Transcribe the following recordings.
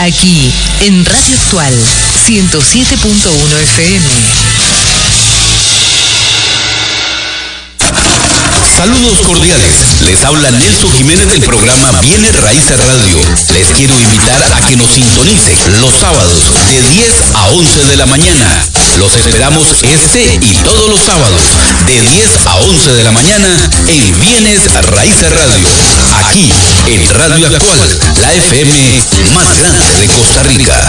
Aquí, en Radio Actual, 107.1 FM. Saludos cordiales. Les habla Nelson Jiménez del programa Viene Raíces Radio. Les quiero invitar a que nos sintonicen los sábados de 10 a 11 de la mañana. Los esperamos este y todos los sábados de 10 a 11 de la mañana en Bienes Raíces Radio. Aquí en Radio Actual, la FM más grande de Costa Rica.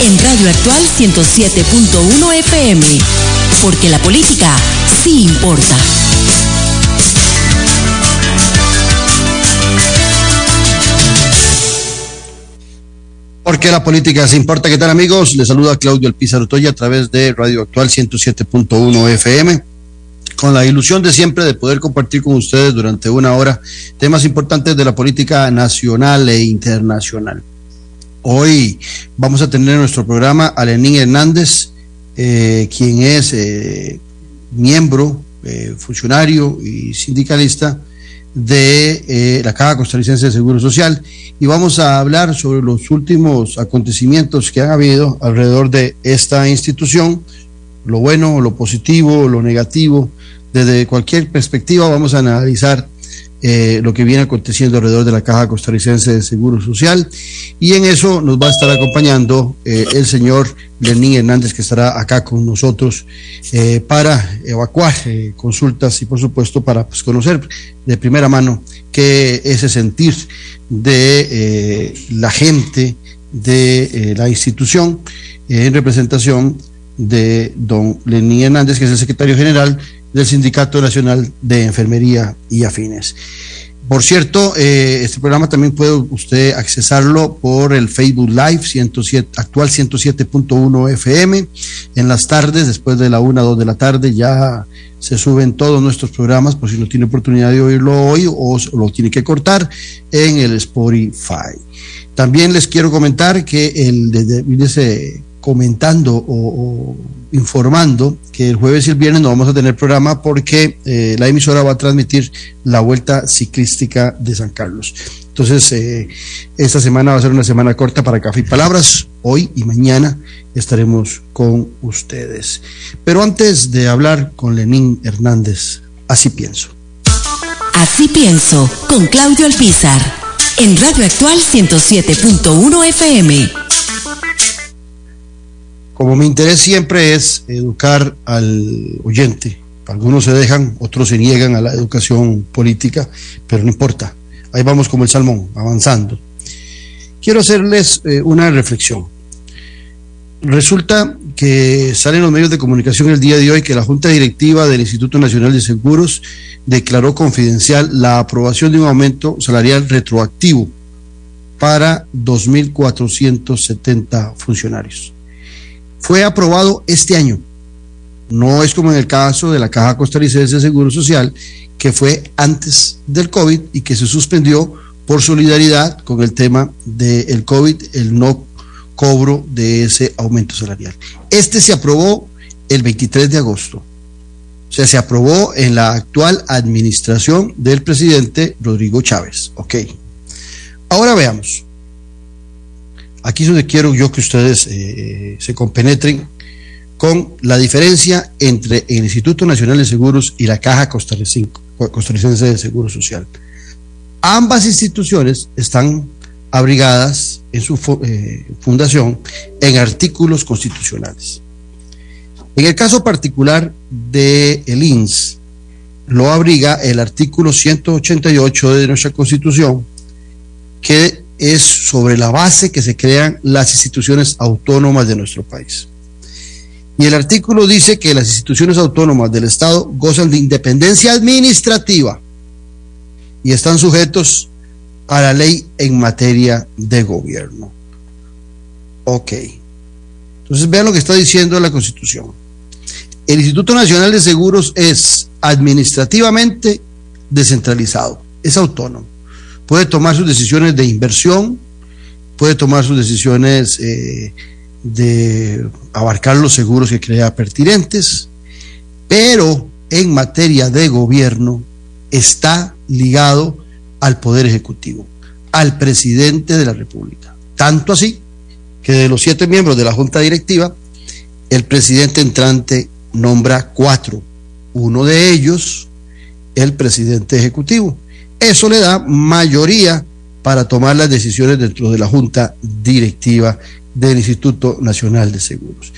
en Radio Actual 107.1 FM, porque la política sí importa. Porque la política sí importa. ¿Qué tal amigos? Les saluda Claudio Alpizar Otoya a través de Radio Actual 107.1 FM con la ilusión de siempre de poder compartir con ustedes durante una hora temas importantes de la política nacional e internacional. Hoy vamos a tener en nuestro programa a Lenín Hernández, eh, quien es eh, miembro, eh, funcionario y sindicalista de la Caja Costarricense de Seguro Social. Y vamos a hablar sobre los últimos acontecimientos que han habido alrededor de esta institución, lo bueno, lo positivo, lo negativo, desde cualquier perspectiva vamos a analizar eh, lo que viene aconteciendo alrededor de la Caja Costarricense de Seguro Social. Y en eso nos va a estar acompañando eh, el señor Lenín Hernández, que estará acá con nosotros eh, para evacuar consultas y, por supuesto, para pues, conocer de primera mano qué es el sentir de la gente de la institución en representación de don Lenín Hernández, que es el secretario general del Sindicato Nacional de Enfermería y Afines. Por cierto, eh, este programa también puede usted accesarlo por el Facebook Live 107, actual 107.1 FM. En las tardes, después de la 1 a 2 de la tarde, ya se suben todos nuestros programas, por si no tiene oportunidad de oírlo hoy o lo tiene que cortar en el Spotify. También les quiero comentar que el desde, comentando o, informando que el jueves y el viernes no vamos a tener programa porque eh, la emisora va a transmitir la vuelta ciclística de San Carlos. Entonces, eh, esta semana va a ser una semana corta para Café y Palabras. Hoy y mañana estaremos con ustedes. Pero antes de hablar con Lenín Hernández, así pienso. Así pienso, con Claudio Alpizar, en Radio Actual 107.1 FM. Como mi interés siempre es educar al oyente, algunos se dejan, otros se niegan a la educación política, pero no importa, ahí vamos como el salmón, avanzando. Quiero hacerles eh, una reflexión. Resulta que salen los medios de comunicación el día de hoy que la Junta Directiva del Instituto Nacional de Seguros declaró confidencial la aprobación de un aumento salarial retroactivo para 2.470 funcionarios fue aprobado este año. No es como en el caso de la Caja Costarricense de Seguro Social, que fue antes del COVID y que se suspendió por solidaridad con el tema del COVID, el no cobro de ese aumento salarial. Este se aprobó el 23 de agosto. O sea, se aprobó en la actual administración del presidente Rodrigo Chávez. Ok. Ahora veamos. Aquí es donde quiero yo que ustedes eh, se compenetren con la diferencia entre el Instituto Nacional de Seguros y la Caja Costarricense de Seguro Social. Ambas instituciones están abrigadas en su eh, fundación en artículos constitucionales. En el caso particular de INS, lo abriga el artículo 188 de nuestra Constitución, que es sobre la base que se crean las instituciones autónomas de nuestro país. Y el artículo dice que las instituciones autónomas del Estado gozan de independencia administrativa y están sujetos a la ley en materia de gobierno. Ok. Entonces vean lo que está diciendo la Constitución. El Instituto Nacional de Seguros es administrativamente descentralizado, es autónomo. Puede tomar sus decisiones de inversión, puede tomar sus decisiones eh, de abarcar los seguros que crea pertinentes, pero en materia de gobierno está ligado al Poder Ejecutivo, al presidente de la República. Tanto así que de los siete miembros de la Junta Directiva, el presidente entrante nombra cuatro. Uno de ellos, el presidente ejecutivo. Eso le da mayoría para tomar las decisiones dentro de la Junta Directiva del Instituto Nacional de Seguros.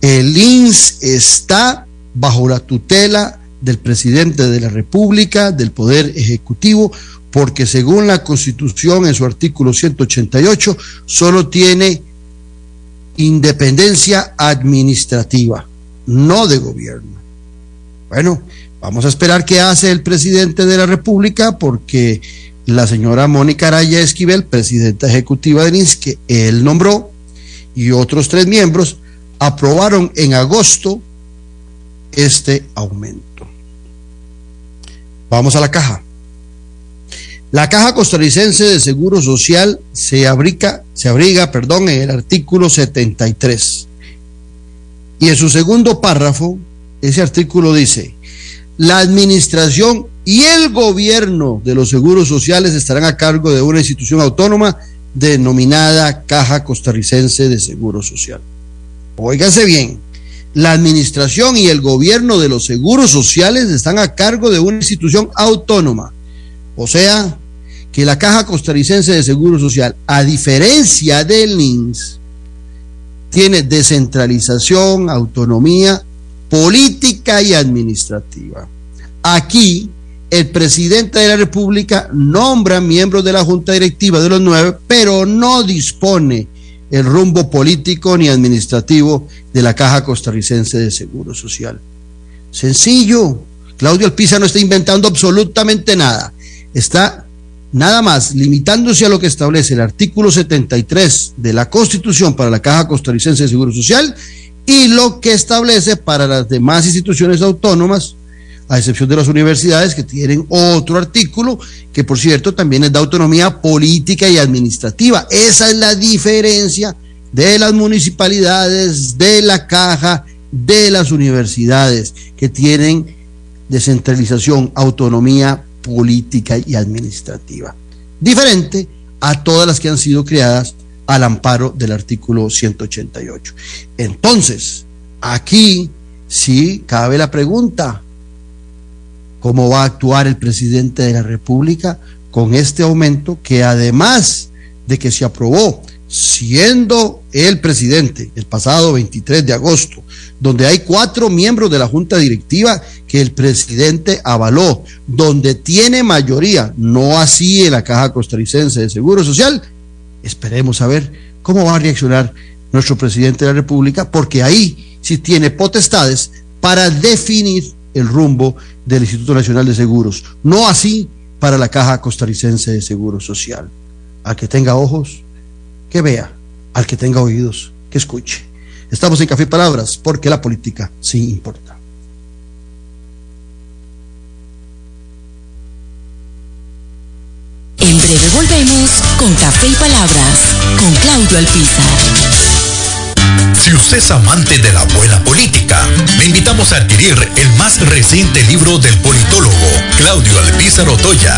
El INS está bajo la tutela del presidente de la República, del Poder Ejecutivo, porque según la Constitución en su artículo 188, solo tiene independencia administrativa no de gobierno. Bueno, vamos a esperar qué hace el presidente de la República porque la señora Mónica Araya Esquivel, presidenta ejecutiva del INS, que él nombró, y otros tres miembros, aprobaron en agosto este aumento. Vamos a la caja. La Caja Costarricense de Seguro Social se abriga, se abriga perdón, en el artículo 73 y en su segundo párrafo, ese artículo dice, la administración y el gobierno de los seguros sociales estarán a cargo de una institución autónoma denominada Caja Costarricense de Seguro Social. Óigase bien, la administración y el gobierno de los seguros sociales están a cargo de una institución autónoma. O sea, que la Caja Costarricense de Seguro Social, a diferencia del INS, tiene descentralización, autonomía política y administrativa. Aquí, el presidente de la República nombra miembros de la Junta Directiva de los nueve, pero no dispone el rumbo político ni administrativo de la Caja Costarricense de Seguro Social. Sencillo. Claudio Alpiza no está inventando absolutamente nada. Está nada más limitándose a lo que establece el artículo 73 de la Constitución para la Caja Costarricense de Seguro Social y lo que establece para las demás instituciones autónomas, a excepción de las universidades que tienen otro artículo que por cierto también es de autonomía política y administrativa. Esa es la diferencia de las municipalidades, de la caja, de las universidades que tienen descentralización, autonomía política y administrativa, diferente a todas las que han sido creadas al amparo del artículo 188. Entonces, aquí sí cabe la pregunta, ¿cómo va a actuar el presidente de la República con este aumento que además de que se aprobó siendo el presidente el pasado 23 de agosto, donde hay cuatro miembros de la Junta Directiva que el presidente avaló, donde tiene mayoría, no así en la Caja Costarricense de Seguro Social, esperemos a ver cómo va a reaccionar nuestro presidente de la República, porque ahí sí tiene potestades para definir el rumbo del Instituto Nacional de Seguros, no así para la Caja Costarricense de Seguro Social. Al que tenga ojos, que vea, al que tenga oídos, que escuche. Estamos en Café Palabras, porque la política sí importa. En breve volvemos con Café y Palabras con Claudio Alpizar. Si usted es amante de la buena política, le invitamos a adquirir el más reciente libro del politólogo Claudio Alpizar Otoya,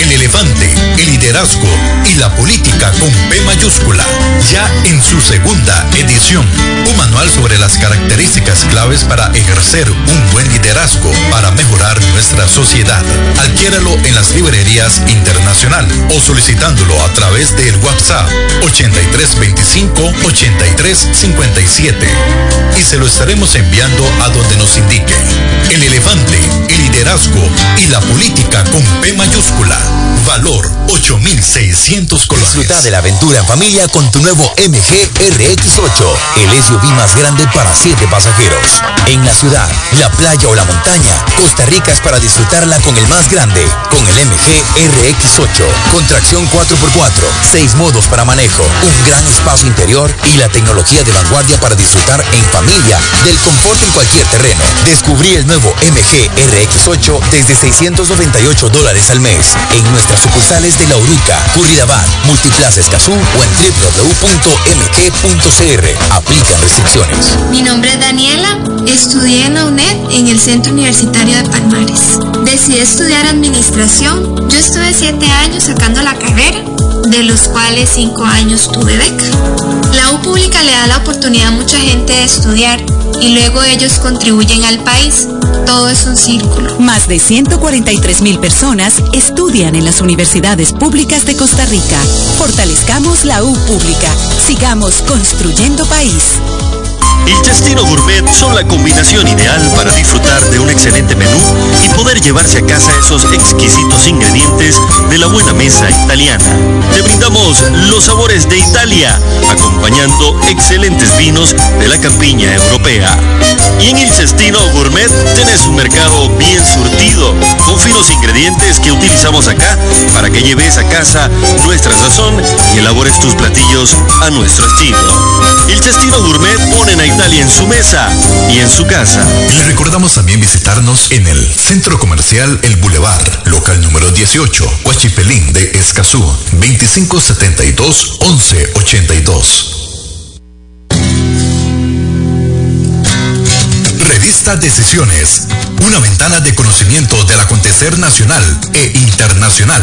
El elefante, el liderazgo y la política con P mayúscula, ya en su segunda edición. Un manual sobre las características claves para ejercer un buen liderazgo para mejorar nuestra sociedad. Adquiéralo en las librerías internacional o solicitándolo a través del WhatsApp 8325 8357 y se lo estaremos enviando a donde nos indique. El elefante, el liderazgo y la política con P mayúscula. Valor 8600 colones. Disfruta de la aventura en familia con tu nuevo MG RX8, el SUV más grande para 7 pasajeros. En la ciudad, la playa o la montaña, Costa Rica es para disfrutarla con el más grande, con el MG RX8, con tracción 4x4, 6 modos para manejo, un gran espacio interior y la tecnología de vanguardia para disfrutar en familia del confort en cualquier terreno. Descubrí el nuevo MG RX8 desde 698 dólares al mes en nuestras sucursales de La Uruca, Curridabat, Multiplaza Escazú o en www.mg.cr. Aplican restricciones. Mi nombre es Daniela, estudié en la UNED en el Centro Universitario de Palmares. Decidí estudiar administración. Yo estuve siete años sacando la carrera de los cuales cinco años tuve beca. La U pública le da la oportunidad a mucha gente de estudiar y luego ellos contribuyen al país. Todo es un círculo. Más de 143 mil personas estudian en las universidades públicas de Costa Rica. Fortalezcamos la U pública. Sigamos construyendo país. El Cestino Gourmet son la combinación ideal para disfrutar de un excelente menú y poder llevarse a casa esos exquisitos ingredientes de la buena mesa italiana. Te brindamos los sabores de Italia, acompañando excelentes vinos de la campiña europea. Y en el Cestino Gourmet tenés un mercado bien surtido, con finos ingredientes que utilizamos acá para que lleves a casa nuestra sazón y elabores tus platillos a nuestro estilo. El Cestino Gourmet ponen a Italia en su mesa y en su casa. Le recordamos también visitarnos en el Centro Comercial El Boulevard, local número 18, Huachipelín de Escazú, 2572-1182. Revista Decisiones, una ventana de conocimiento del acontecer nacional e internacional.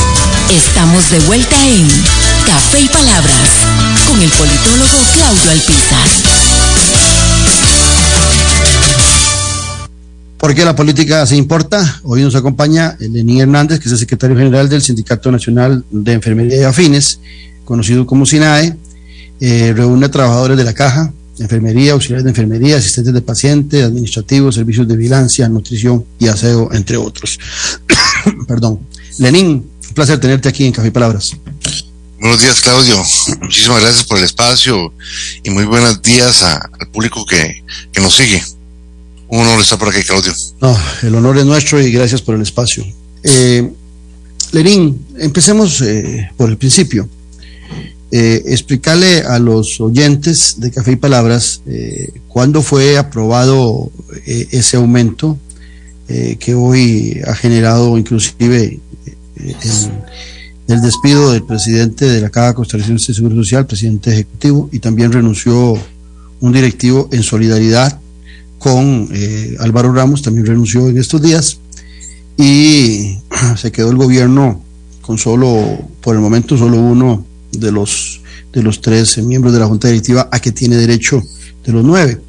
Estamos de vuelta en Café y Palabras con el politólogo Claudio Alpizar. ¿Por qué la política se importa? Hoy nos acompaña Lenín Hernández, que es el secretario general del Sindicato Nacional de Enfermería y Afines, conocido como SINAE. Eh, reúne a trabajadores de la caja, enfermería, auxiliares de enfermería, asistentes de pacientes, administrativos, servicios de vigilancia, nutrición y aseo, entre otros. Perdón. Lenín, un placer tenerte aquí en Café y Palabras. Buenos días, Claudio. Muchísimas gracias por el espacio y muy buenos días a, al público que, que, nos sigue. Un honor estar por aquí, Claudio. No, el honor es nuestro y gracias por el espacio. Eh, Lenín, empecemos eh, por el principio. Eh, explicarle a los oyentes de Café y Palabras eh, cuándo fue aprobado ese aumento que hoy ha generado inclusive el, despido del presidente de la Caja Costarricense de Seguro Social, presidente ejecutivo, y también renunció un directivo en solidaridad con Álvaro Ramos, también renunció en estos días, y se quedó el gobierno con solo, por el momento, solo uno de los, de los tres miembros de la Junta Directiva a que tiene derecho de los nueve.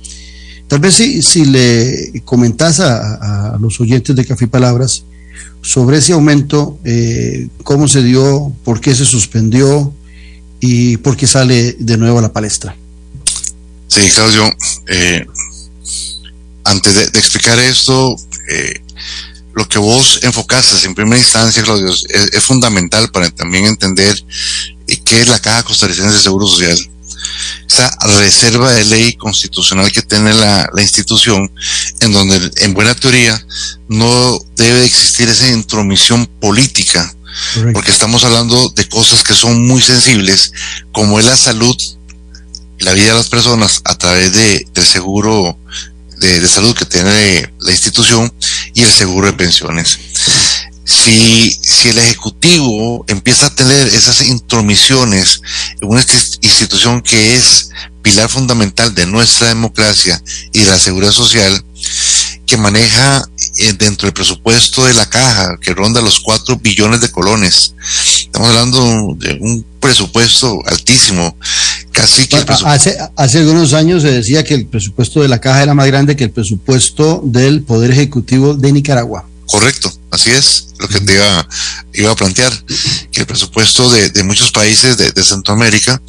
Tal vez si, si le comentas a, a, los oyentes de Café y Palabras sobre ese aumento, eh, cómo se dio, por qué se suspendió y por qué sale de nuevo a la palestra. Sí, Claudio, eh, antes de, explicar esto, eh, lo que vos enfocaste en primera instancia, Claudio, es fundamental para también entender qué es la Caja Costarricense de Seguro Social. Esa reserva de ley constitucional que tiene la, la institución, en donde en buena teoría no debe existir esa intromisión política, Correcto. porque estamos hablando de cosas que son muy sensibles, como es la salud, la vida de las personas a través de, del seguro de, de, salud que tiene la institución y el seguro de pensiones. Si, si el Ejecutivo empieza a tener esas intromisiones en una institución que es pilar fundamental de nuestra democracia y de la seguridad social, que maneja eh, dentro del presupuesto de la caja, que ronda los 4 billones de colones. Estamos hablando de un presupuesto altísimo, casi que... hace, hace algunos años se decía que el presupuesto de la caja era más grande que el presupuesto del Poder Ejecutivo de Nicaragua. Correcto, así es lo que te iba, iba a plantear, que el presupuesto de, de muchos países de, de, Centroamérica,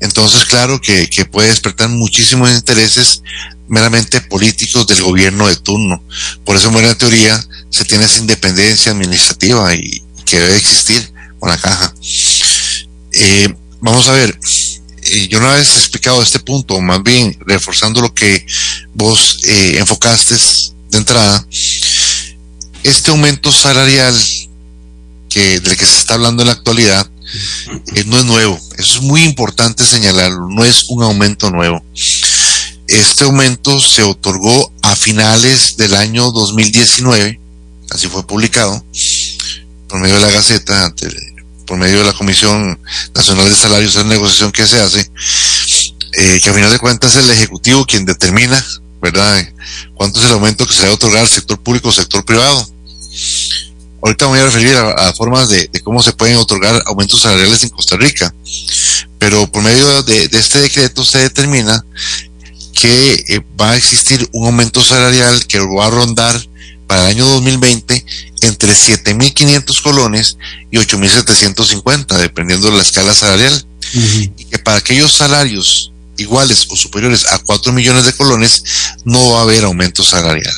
entonces claro que, que puede despertar muchísimos intereses meramente políticos del gobierno de turno. Por eso en buena teoría se tiene esa independencia administrativa y que debe existir con la caja. Eh, vamos a ver, eh, yo una vez explicado este punto, más bien reforzando lo que vos eh, enfocaste de entrada, este aumento salarial del que se está hablando en la actualidad eh, no es nuevo. Eso es muy importante señalarlo. No es un aumento nuevo. Este aumento se otorgó a finales del año 2019, así fue publicado, por medio de la Gaceta, por medio de la Comisión Nacional de Salarios, es la negociación que se hace, eh, que a final de cuentas es el Ejecutivo quien determina, ¿verdad?, cuánto es el aumento que se debe otorgar al sector público o sector privado. Ahorita me voy a referir a, formas de, cómo se pueden otorgar aumentos salariales en Costa Rica, pero por medio de, este decreto se determina que eh, va a existir un aumento salarial que va a rondar para el año 2020 entre 7.500 colones y 8.750, dependiendo de la escala salarial. Y que para aquellos salarios iguales o superiores a 4 millones de colones, no va a haber aumento salarial.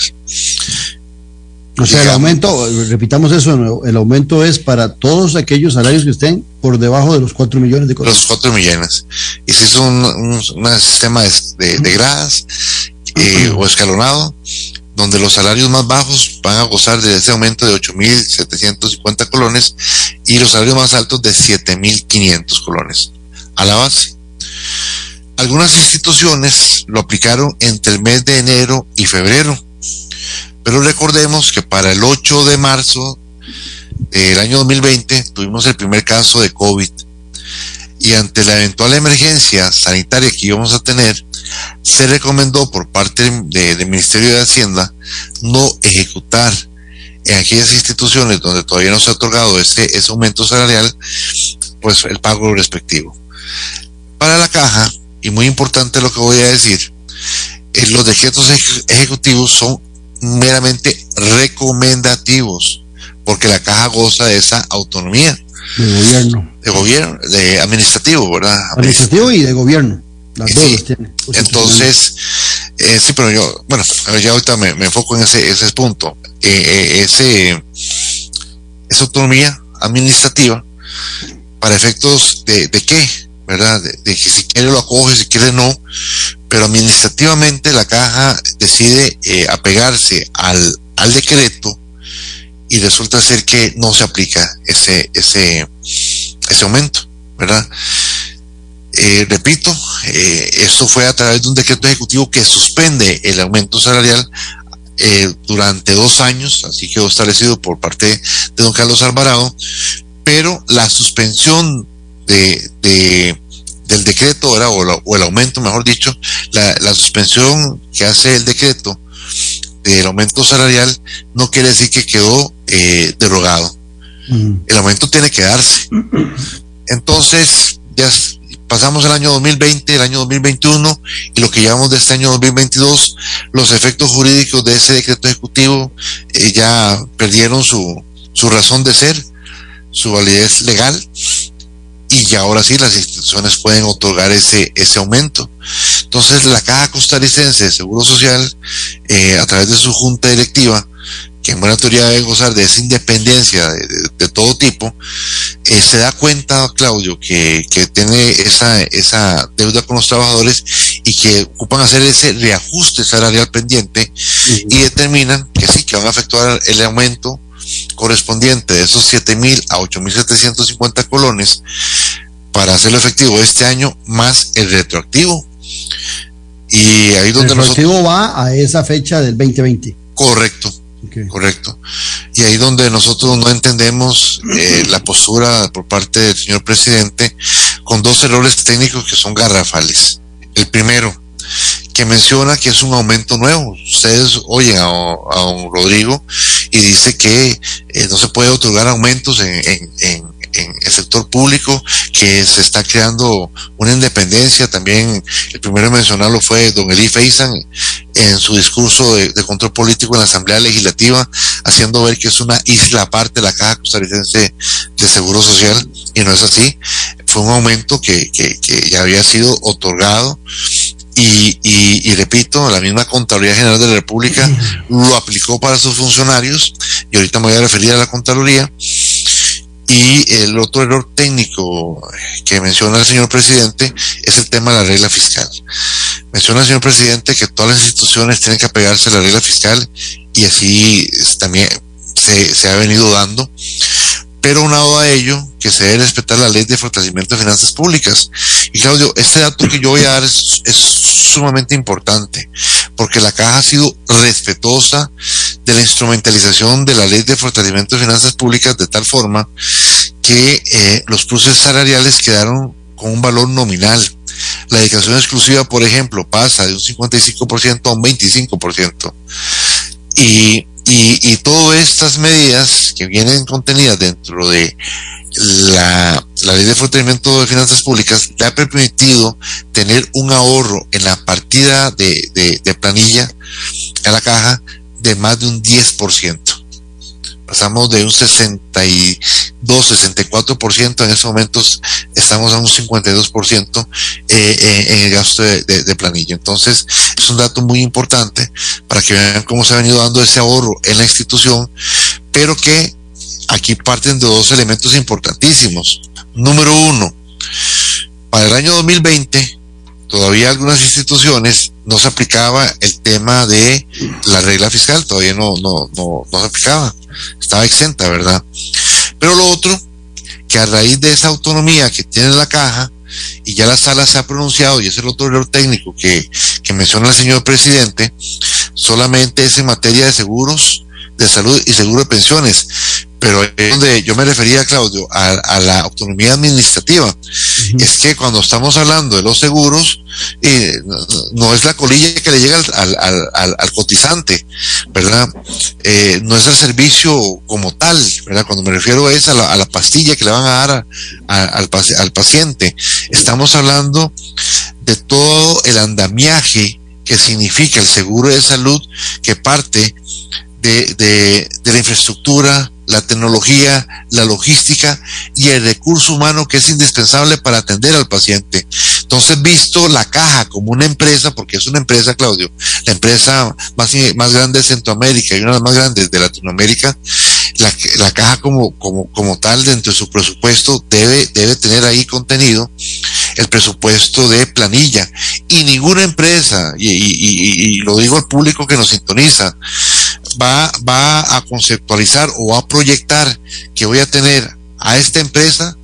O sea, el aumento, repitamos eso, el aumento es para todos aquellos salarios que estén por debajo de los 4 millones de colones. Los 4 millones. Y si es un, un, sistema de, de, gradas eh, o escalonado, donde los salarios más bajos van a gozar de ese aumento de 8.750 colones y los salarios más altos de 7.500 colones a la base. Algunas instituciones lo aplicaron entre el mes de enero y febrero, pero recordemos que para el 8 de marzo del año 2020 tuvimos el primer caso de COVID y ante la eventual emergencia sanitaria que íbamos a tener, se recomendó por parte del Ministerio de Hacienda no ejecutar en aquellas instituciones donde todavía no se ha otorgado ese, ese aumento salarial, pues el pago respectivo. Para la caja, y muy importante lo que voy a decir, eh, los decretos ejecutivos son meramente recomendativos, porque la caja goza de esa autonomía. De gobierno. De gobierno, de administrativo, ¿verdad? Administrativo y de gobierno. Las dos tienen. Entonces, eh, sí, pero yo, bueno, ya ahorita me, enfoco en ese, ese punto. Eh, ese, esa autonomía administrativa, para efectos de, de qué? ¿Verdad? De, que si quiere lo acoge, si quiere no, pero administrativamente la caja decide eh, apegarse al, al decreto y resulta ser que no se aplica ese, ese, ese aumento, ¿verdad? Eh, repito, eh, esto fue a través de un decreto ejecutivo que suspende el aumento salarial eh, durante dos años, así quedó establecido por parte de don Carlos Alvarado, pero la suspensión de, de del decreto O, el aumento, mejor dicho, la, la, suspensión que hace el decreto del aumento salarial no quiere decir que quedó eh, derogado. El aumento tiene que darse. Entonces, ya pasamos el año 2020, el año 2021 y lo que llevamos de este año 2022, los efectos jurídicos de ese decreto ejecutivo eh, ya perdieron su, su razón de ser, su validez legal y ya ahora sí las instituciones pueden otorgar ese, ese aumento. Entonces la Caja Costarricense de Seguro Social, eh, a través de su junta directiva, que en buena teoría debe gozar de esa independencia de, todo tipo, eh, se da cuenta, Claudio, que, que tiene esa, esa deuda con los trabajadores y que ocupan hacer ese reajuste salarial pendiente y determinan que sí, que van a efectuar el aumento correspondiente de esos 7.000 a 8.750 colones para hacerlo efectivo este año más el retroactivo. Y ahí donde el retroactivo va a esa fecha del 2020. Correcto. Correcto. Y ahí donde nosotros no entendemos eh, la postura por parte del señor presidente con dos errores técnicos que son garrafales. El primero, que menciona que es un aumento nuevo. Ustedes oyen a, a don Rodrigo y dice que eh, no se puede otorgar aumentos en, en, en, el sector público, que se está creando una independencia. También el primero en mencionarlo fue don Eli Feisan en su discurso de, de, control político en la Asamblea Legislativa, haciendo ver que es una isla aparte de la Caja Costarricense de Seguro Social, y no es así. Fue un aumento que, que, que ya había sido otorgado y, y, y, repito, la misma Contraloría General de la República lo aplicó para sus funcionarios, y ahorita me voy a referir a la Contraloría. Y el otro error técnico que menciona el señor presidente es el tema de la regla fiscal. Menciona el señor presidente que todas las instituciones tienen que apegarse a la regla fiscal y así también se, se ha venido dando pero unado a ello, que se debe respetar la ley de fortalecimiento de finanzas públicas. Y Claudio, este dato que yo voy a dar es, sumamente importante, porque la caja ha sido respetuosa de la instrumentalización de la ley de fortalecimiento de finanzas públicas de tal forma que eh, los pluses salariales quedaron con un valor nominal. La dedicación exclusiva, por ejemplo, pasa de un 55% a un 25%. Y y, y todas estas medidas que vienen contenidas dentro de la, la ley de fortalecimiento de finanzas públicas le ha permitido tener un ahorro en la partida de, de, de planilla a la caja de más de un 10%. Pasamos de un 62, 64%, en estos momentos estamos a un 52% eh, eh, en el gasto de, de, planilla. Entonces, es un dato muy importante para que vean cómo se ha venido dando ese ahorro en la institución, pero que aquí parten de dos elementos importantísimos. Número uno, para el año 2020, todavía algunas instituciones no se aplicaba el tema de la regla fiscal, todavía no, no, no se aplicaba, estaba exenta, ¿verdad? Pero lo otro, que a raíz de esa autonomía que tiene la caja, y ya la sala se ha pronunciado, y es el otro error técnico que, que menciona el señor presidente, solamente es en materia de seguros de salud y seguro de pensiones, pero es donde yo me refería, Claudio, a, a la autonomía administrativa. Uh -huh. Es que cuando estamos hablando de los seguros, eh, no, es la colilla que le llega al, al, al, al cotizante, ¿verdad? Eh, no es el servicio como tal, ¿verdad? Cuando me refiero a, esa, a, la, a la pastilla que le van a dar a, al, al paciente, estamos hablando de todo el andamiaje que significa el seguro de salud que parte de, de, de la infraestructura, la tecnología, la logística y el recurso humano que es indispensable para atender al paciente. Entonces, visto la caja como una empresa, porque es una empresa, Claudio, la empresa más, más grande de Centroamérica y una de las más grandes de Latinoamérica, la, la caja como, como, como tal dentro de su presupuesto debe, debe tener ahí contenido el presupuesto de planilla y ninguna empresa, y, y, y, y lo digo al público que nos sintoniza, va, va a conceptualizar o a proyectar que voy a tener a esta empresa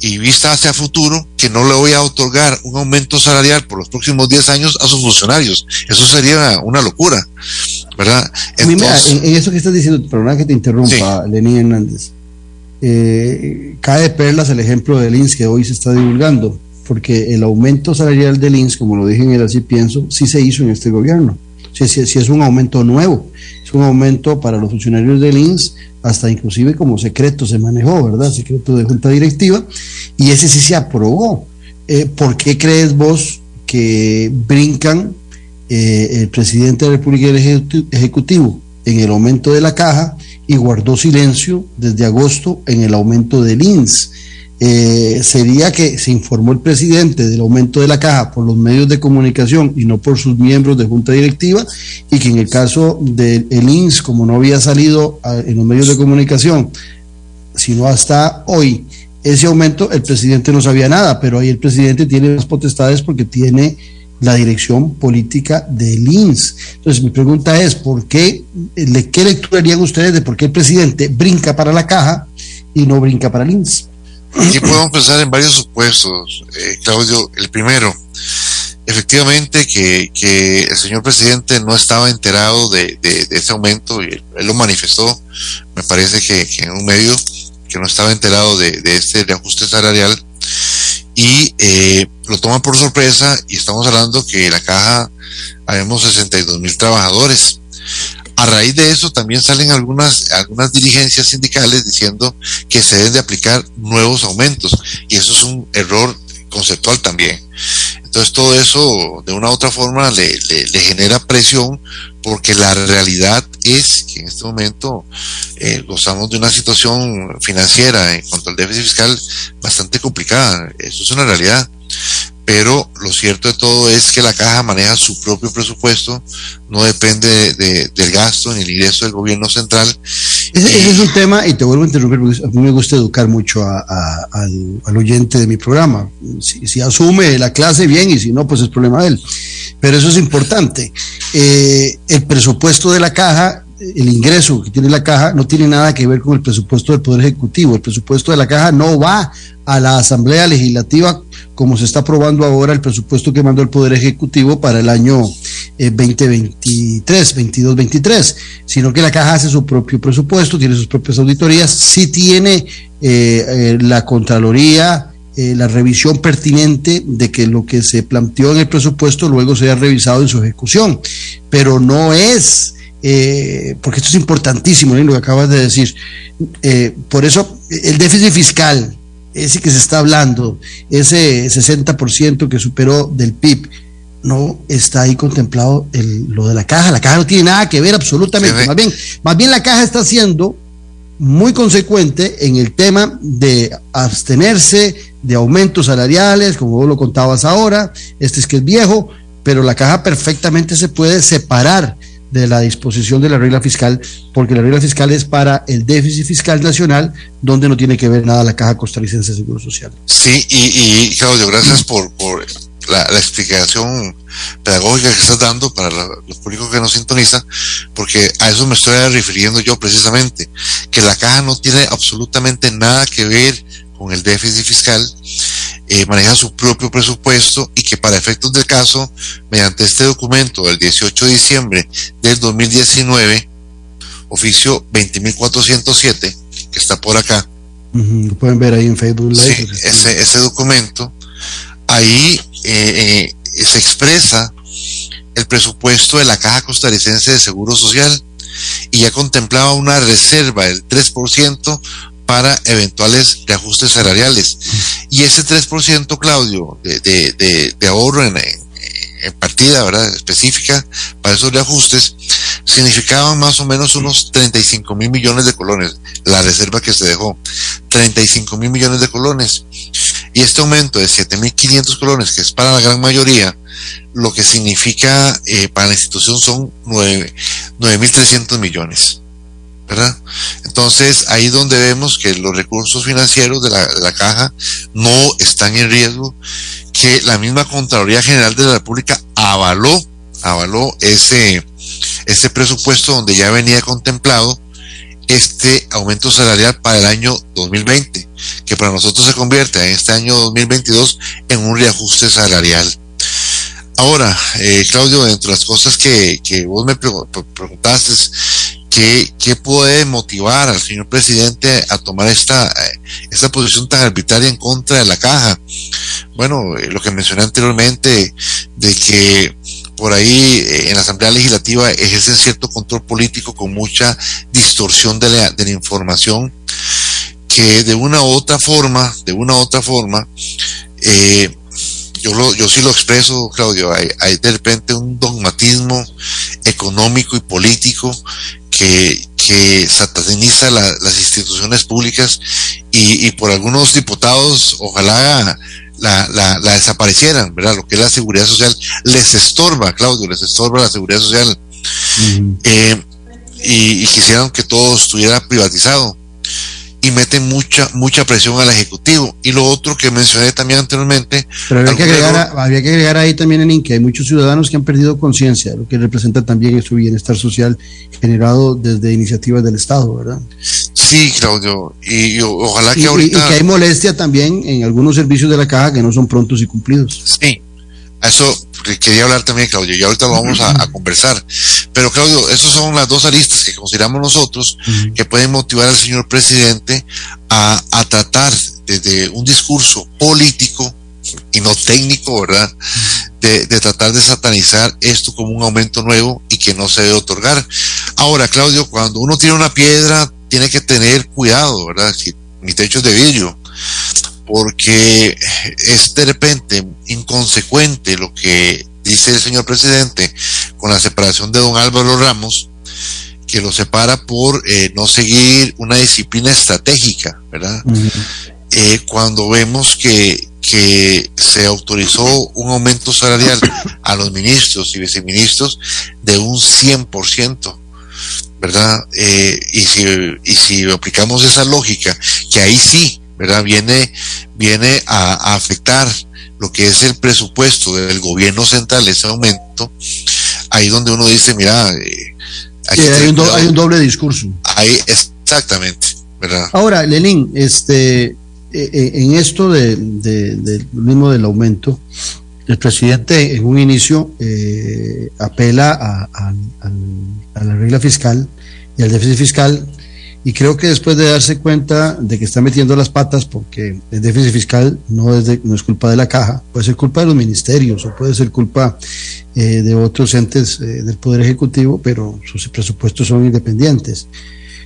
y vista hacia futuro que no le voy a otorgar un aumento salarial por los próximos 10 años a sus funcionarios. Eso sería una locura, ¿verdad? Entonces, Mira, en, eso que estás diciendo, perdona que te interrumpa, sí. Lenín Hernández, eh, cae de perlas el ejemplo del INS que hoy se está divulgando, porque el aumento salarial del INS, como lo dije en el así pienso, sí se hizo en este gobierno. Si, es un aumento nuevo, es un aumento para los funcionarios del INS, hasta inclusive como secreto se manejó, ¿verdad? Secreto de junta directiva, y ese sí se aprobó. Eh, ¿Por qué crees vos que brincan eh, el presidente de la República y el Ejecutivo en el aumento de la caja y guardó silencio desde agosto en el aumento del INS? eh, sería que se informó el presidente del aumento de la caja por los medios de comunicación y no por sus miembros de junta directiva y que en el caso del de INS, como no había salido a, en los medios de comunicación, sino hasta hoy, ese aumento el presidente no sabía nada, pero ahí el presidente tiene las potestades porque tiene la dirección política del INS. Entonces mi pregunta es, ¿por qué, qué lectura harían ustedes de por qué el presidente brinca para la caja y no brinca para el INS? Aquí podemos pensar en varios supuestos, eh, Claudio. El primero, efectivamente que, que, el señor presidente no estaba enterado de, de, de ese aumento y él, él, lo manifestó, me parece que, que, en un medio que no estaba enterado de, de este reajuste salarial y eh, lo toman por sorpresa y estamos hablando que la caja habemos 62 mil trabajadores. A raíz de eso también salen algunas, algunas dirigencias sindicales diciendo que se deben de aplicar nuevos aumentos y eso es un error conceptual también. Entonces todo eso de una u otra forma le, le, genera presión porque la realidad es que en este momento eh, gozamos de una situación financiera en cuanto al déficit fiscal bastante complicada. Eso es una realidad pero lo cierto de todo es que la caja maneja su propio presupuesto, no depende del gasto ni el ingreso del gobierno central. Ese, es un tema, y te vuelvo a interrumpir, porque a mí me gusta educar mucho al, oyente de mi programa. Si, asume la clase, bien, y si no, pues es problema de él. Pero eso es importante. Eh, el presupuesto de la caja el ingreso que tiene la caja no tiene nada que ver con el presupuesto del Poder Ejecutivo. El presupuesto de la caja no va a la Asamblea Legislativa como se está aprobando ahora el presupuesto que mandó el Poder Ejecutivo para el año 2023, 22, 23, sino que la caja hace su propio presupuesto, tiene sus propias auditorías, sí tiene eh, eh, la Contraloría, eh, la revisión pertinente de que lo que se planteó en el presupuesto luego sea revisado en su ejecución, pero no es... porque esto es importantísimo, lo que acabas de decir. por eso, el déficit fiscal, ese que se está hablando, ese 60% que superó del PIB, no está ahí contemplado el, lo de la caja. La caja no tiene nada que ver absolutamente. Más bien, más bien la caja está siendo muy consecuente en el tema de abstenerse de aumentos salariales, como vos lo contabas ahora, este es que es viejo, pero la caja perfectamente se puede separar de la disposición de la regla fiscal, porque la regla fiscal es para el déficit fiscal nacional, donde no tiene que ver nada la Caja Costarricense de Seguro Social. Sí, y, y Claudio, gracias por, la, explicación pedagógica que estás dando para los públicos que nos sintonizan, porque a eso me estoy refiriendo yo precisamente, que la caja no tiene absolutamente nada que ver con el déficit fiscal, eh, maneja su propio presupuesto y que para efectos del caso, mediante este documento del 18 de diciembre del 2019, oficio 20.407, que está por acá. lo pueden ver ahí en Facebook Live. Sí, ese, ese documento, ahí eh, eh, se expresa el presupuesto de la Caja Costarricense de Seguro Social y ya contemplaba una reserva del 3% para eventuales reajustes salariales. Y ese 3%, Claudio, de, ahorro en, en, partida ¿verdad? específica para esos reajustes, significaban más o menos unos 35 mil millones de colones, la reserva que se dejó, 35 mil millones de colones. Y este aumento de 7.500 colones, que es para la gran mayoría, lo que significa eh, para la institución son 9.300 millones. ¿Verdad? Entonces, ahí donde vemos que los recursos financieros de la, caja no están en riesgo, que la misma Contraloría General de la República avaló, avaló ese, ese presupuesto donde ya venía contemplado este aumento salarial para el año 2020, que para nosotros se convierte en este año 2022 en un reajuste salarial. Ahora, eh, Claudio, dentro de las cosas que, que vos me preguntaste, ¿Qué, puede motivar al señor presidente a tomar esta, eh, esta posición tan arbitraria en contra de la caja? Bueno, eh, lo que mencioné anteriormente, de que por ahí eh, en la Asamblea Legislativa ejercen cierto control político con mucha distorsión de la, de la información, que de una u otra forma, de una u otra forma, yo, lo, yo sí lo expreso, Claudio, hay, hay de repente un dogmatismo económico y político que, que sataniza las instituciones públicas y, y, por algunos diputados ojalá la, la, la, desaparecieran, ¿verdad? Lo que es la seguridad social les estorba, Claudio, les estorba la seguridad social. eh, y, y, quisieran que todo estuviera privatizado y meten mucha mucha presión al ejecutivo. Y lo otro que mencioné también anteriormente pero había que agregar había que agregar ahí también en que hay muchos ciudadanos que han perdido conciencia lo que representa también su bienestar social generado desde iniciativas del estado verdad sí Claudio y, ojalá que ahorita y que hay molestia también en algunos servicios de la caja que no son prontos y cumplidos. Sí eso quería hablar también, Claudio, y ahorita lo vamos a, conversar. Pero, Claudio, esas son las dos aristas que consideramos nosotros que pueden motivar al señor presidente a, a tratar desde un discurso político, y no técnico, ¿verdad? De, tratar de satanizar esto como un aumento nuevo y que no se debe otorgar. Ahora, Claudio, cuando uno tiene una piedra, tiene que tener cuidado, ¿verdad? Si mi techo es de vidrio, porque es de repente inconsecuente lo que dice el señor presidente con la separación de don Álvaro Ramos, que lo separa por eh, no seguir una disciplina estratégica, ¿verdad? Eh, cuando vemos que, que se autorizó un aumento salarial a los ministros y viceministros de un 100%, ¿verdad? Eh, y, si, y si aplicamos esa lógica, que ahí sí, ¿verdad? Viene, viene a, afectar lo que es el presupuesto del gobierno central, ese aumento, ahí donde uno dice, mira, eh, hay, un hay, un doble discurso. Ahí, exactamente, ¿verdad? Ahora, Lenín, este, eh, eh, en esto de, del mismo del aumento, el presidente en un inicio eh, apela a, la regla fiscal y al déficit fiscal y creo que después de darse cuenta de que está metiendo las patas porque el déficit fiscal no es, no es culpa de la caja, puede ser culpa de los ministerios o puede ser culpa de otros entes del Poder Ejecutivo, pero sus presupuestos son independientes.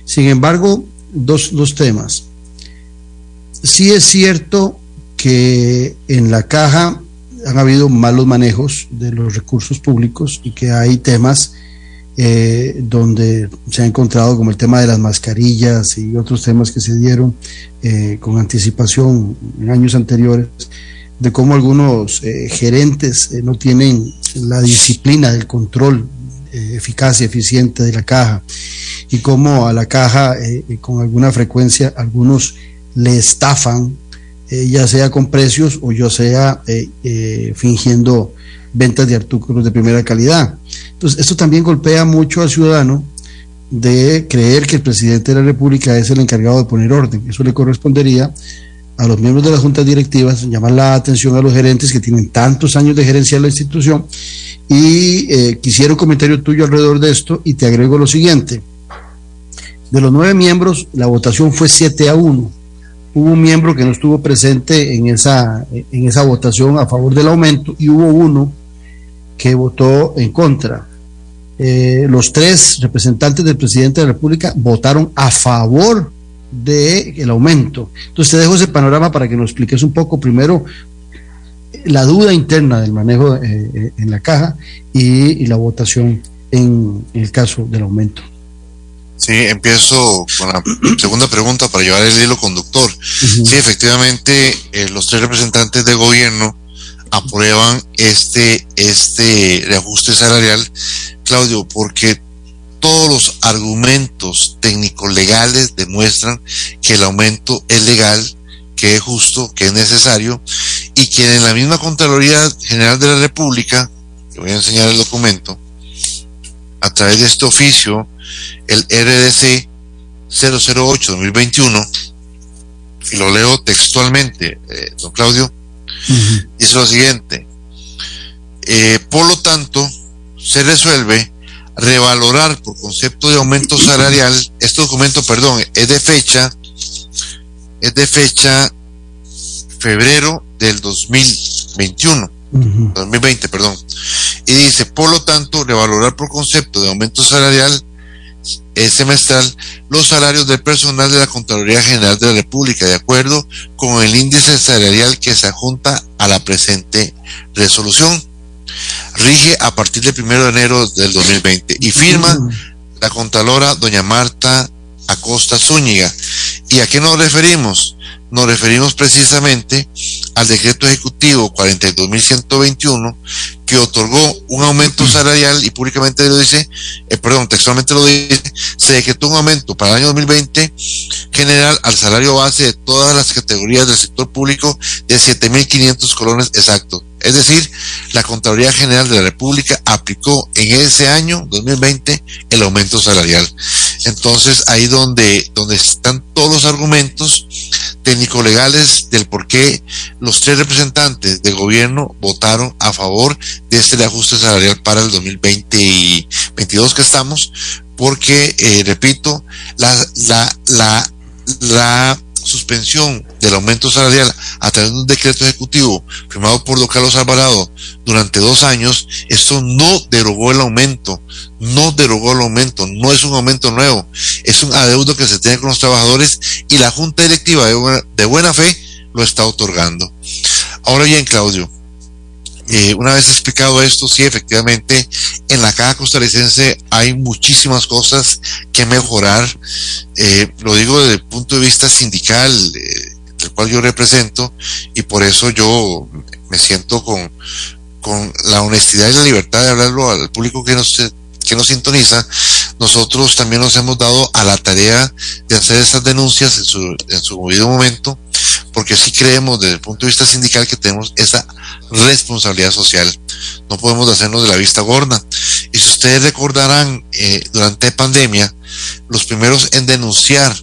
Sin embargo, dos, dos temas sí es cierto que en la caja han habido malos manejos de los recursos públicos y que hay temas eh, donde se ha encontrado como el tema de las mascarillas y otros temas que se dieron eh, con anticipación en años anteriores, de cómo algunos eh, gerentes no tienen la disciplina del control eficaz y eficiente de la caja y cómo a la caja con alguna frecuencia algunos le estafan, eh, ya sea con precios o ya sea eh, eh, fingiendo ventas de artículos de primera calidad. Entonces, esto también golpea mucho al ciudadano de creer que el presidente de la República es el encargado de poner orden. Eso le correspondería a los miembros de las juntas directivas, llamar la atención a los gerentes que tienen tantos años de gerencia de la institución. Y quisiera un comentario tuyo alrededor de esto y te agrego lo siguiente. De los nueve miembros, la votación fue 7 a 1 hubo un miembro que no estuvo presente en esa, en esa votación a favor del aumento y hubo uno que votó en contra. Eh, los tres representantes del presidente de la República votaron a favor del aumento. Entonces te dejo ese panorama para que nos expliques un poco primero la duda interna del manejo eh, eh, en la caja y, la votación en el caso del aumento. Sí, empiezo con la segunda pregunta para llevar el hilo conductor. Sí, efectivamente, eh, los tres representantes de gobierno aprueban este, este reajuste salarial, Claudio, porque todos los argumentos técnicos legales demuestran que el aumento es legal, que es justo, que es necesario, y que en la misma Contraloría General de la República, que voy a enseñar el documento, a través de este oficio, el RDC 008-2021, y lo leo textualmente, eh, don Claudio, dice lo siguiente, eh, por lo tanto, se resuelve revalorar por concepto de aumento salarial, este documento, perdón, es de fecha, es de fecha febrero del 2021, 2020, perdón, y dice, por lo tanto, revalorar por concepto de aumento salarial semestral los salarios del personal de la Contraloría General de la República, de acuerdo con el índice salarial que se adjunta a la presente resolución. Rige a partir del 1 de enero del 2020 y firma la Contralora doña Marta Acosta Zúñiga. ¿Y a qué nos referimos? Nos referimos precisamente al decreto ejecutivo 42.121 que otorgó un aumento salarial y públicamente lo dice, eh, perdón, textualmente lo dice, se decretó un aumento para el año 2020 general al salario base de todas las categorías del sector público de 7.500 colones exactos. Es decir, la Contraloría General de la República aplicó en ese año 2020 el aumento salarial. Entonces, ahí donde, donde están todos los argumentos técnico-legales del por qué los tres representantes del gobierno votaron a favor de este ajuste salarial para el 2020 y 22 que estamos, porque, eh, repito, la, la, la, la suspensión del aumento salarial a través de un decreto ejecutivo firmado por don Carlos Alvarado durante dos años, esto no derogó el aumento, no derogó el aumento, no es un aumento nuevo, es un adeudo que se tiene con los trabajadores y la Junta Directiva de buena, fe lo está otorgando. Ahora bien, Claudio, eh, una vez explicado esto, sí, efectivamente, en la caja costarricense hay muchísimas cosas que mejorar. Eh, lo digo desde el punto de vista sindical, eh, del cual yo represento, y por eso yo me siento con, con la honestidad y la libertad de hablarlo al público que nos, que nos sintoniza. Nosotros también nos hemos dado a la tarea de hacer esas denuncias en su, en su movido momento, porque sí creemos desde el punto de vista sindical que tenemos esa responsabilidad social. No podemos hacernos de la vista gorda. Y si ustedes recordarán, eh, durante pandemia, los primeros en denunciar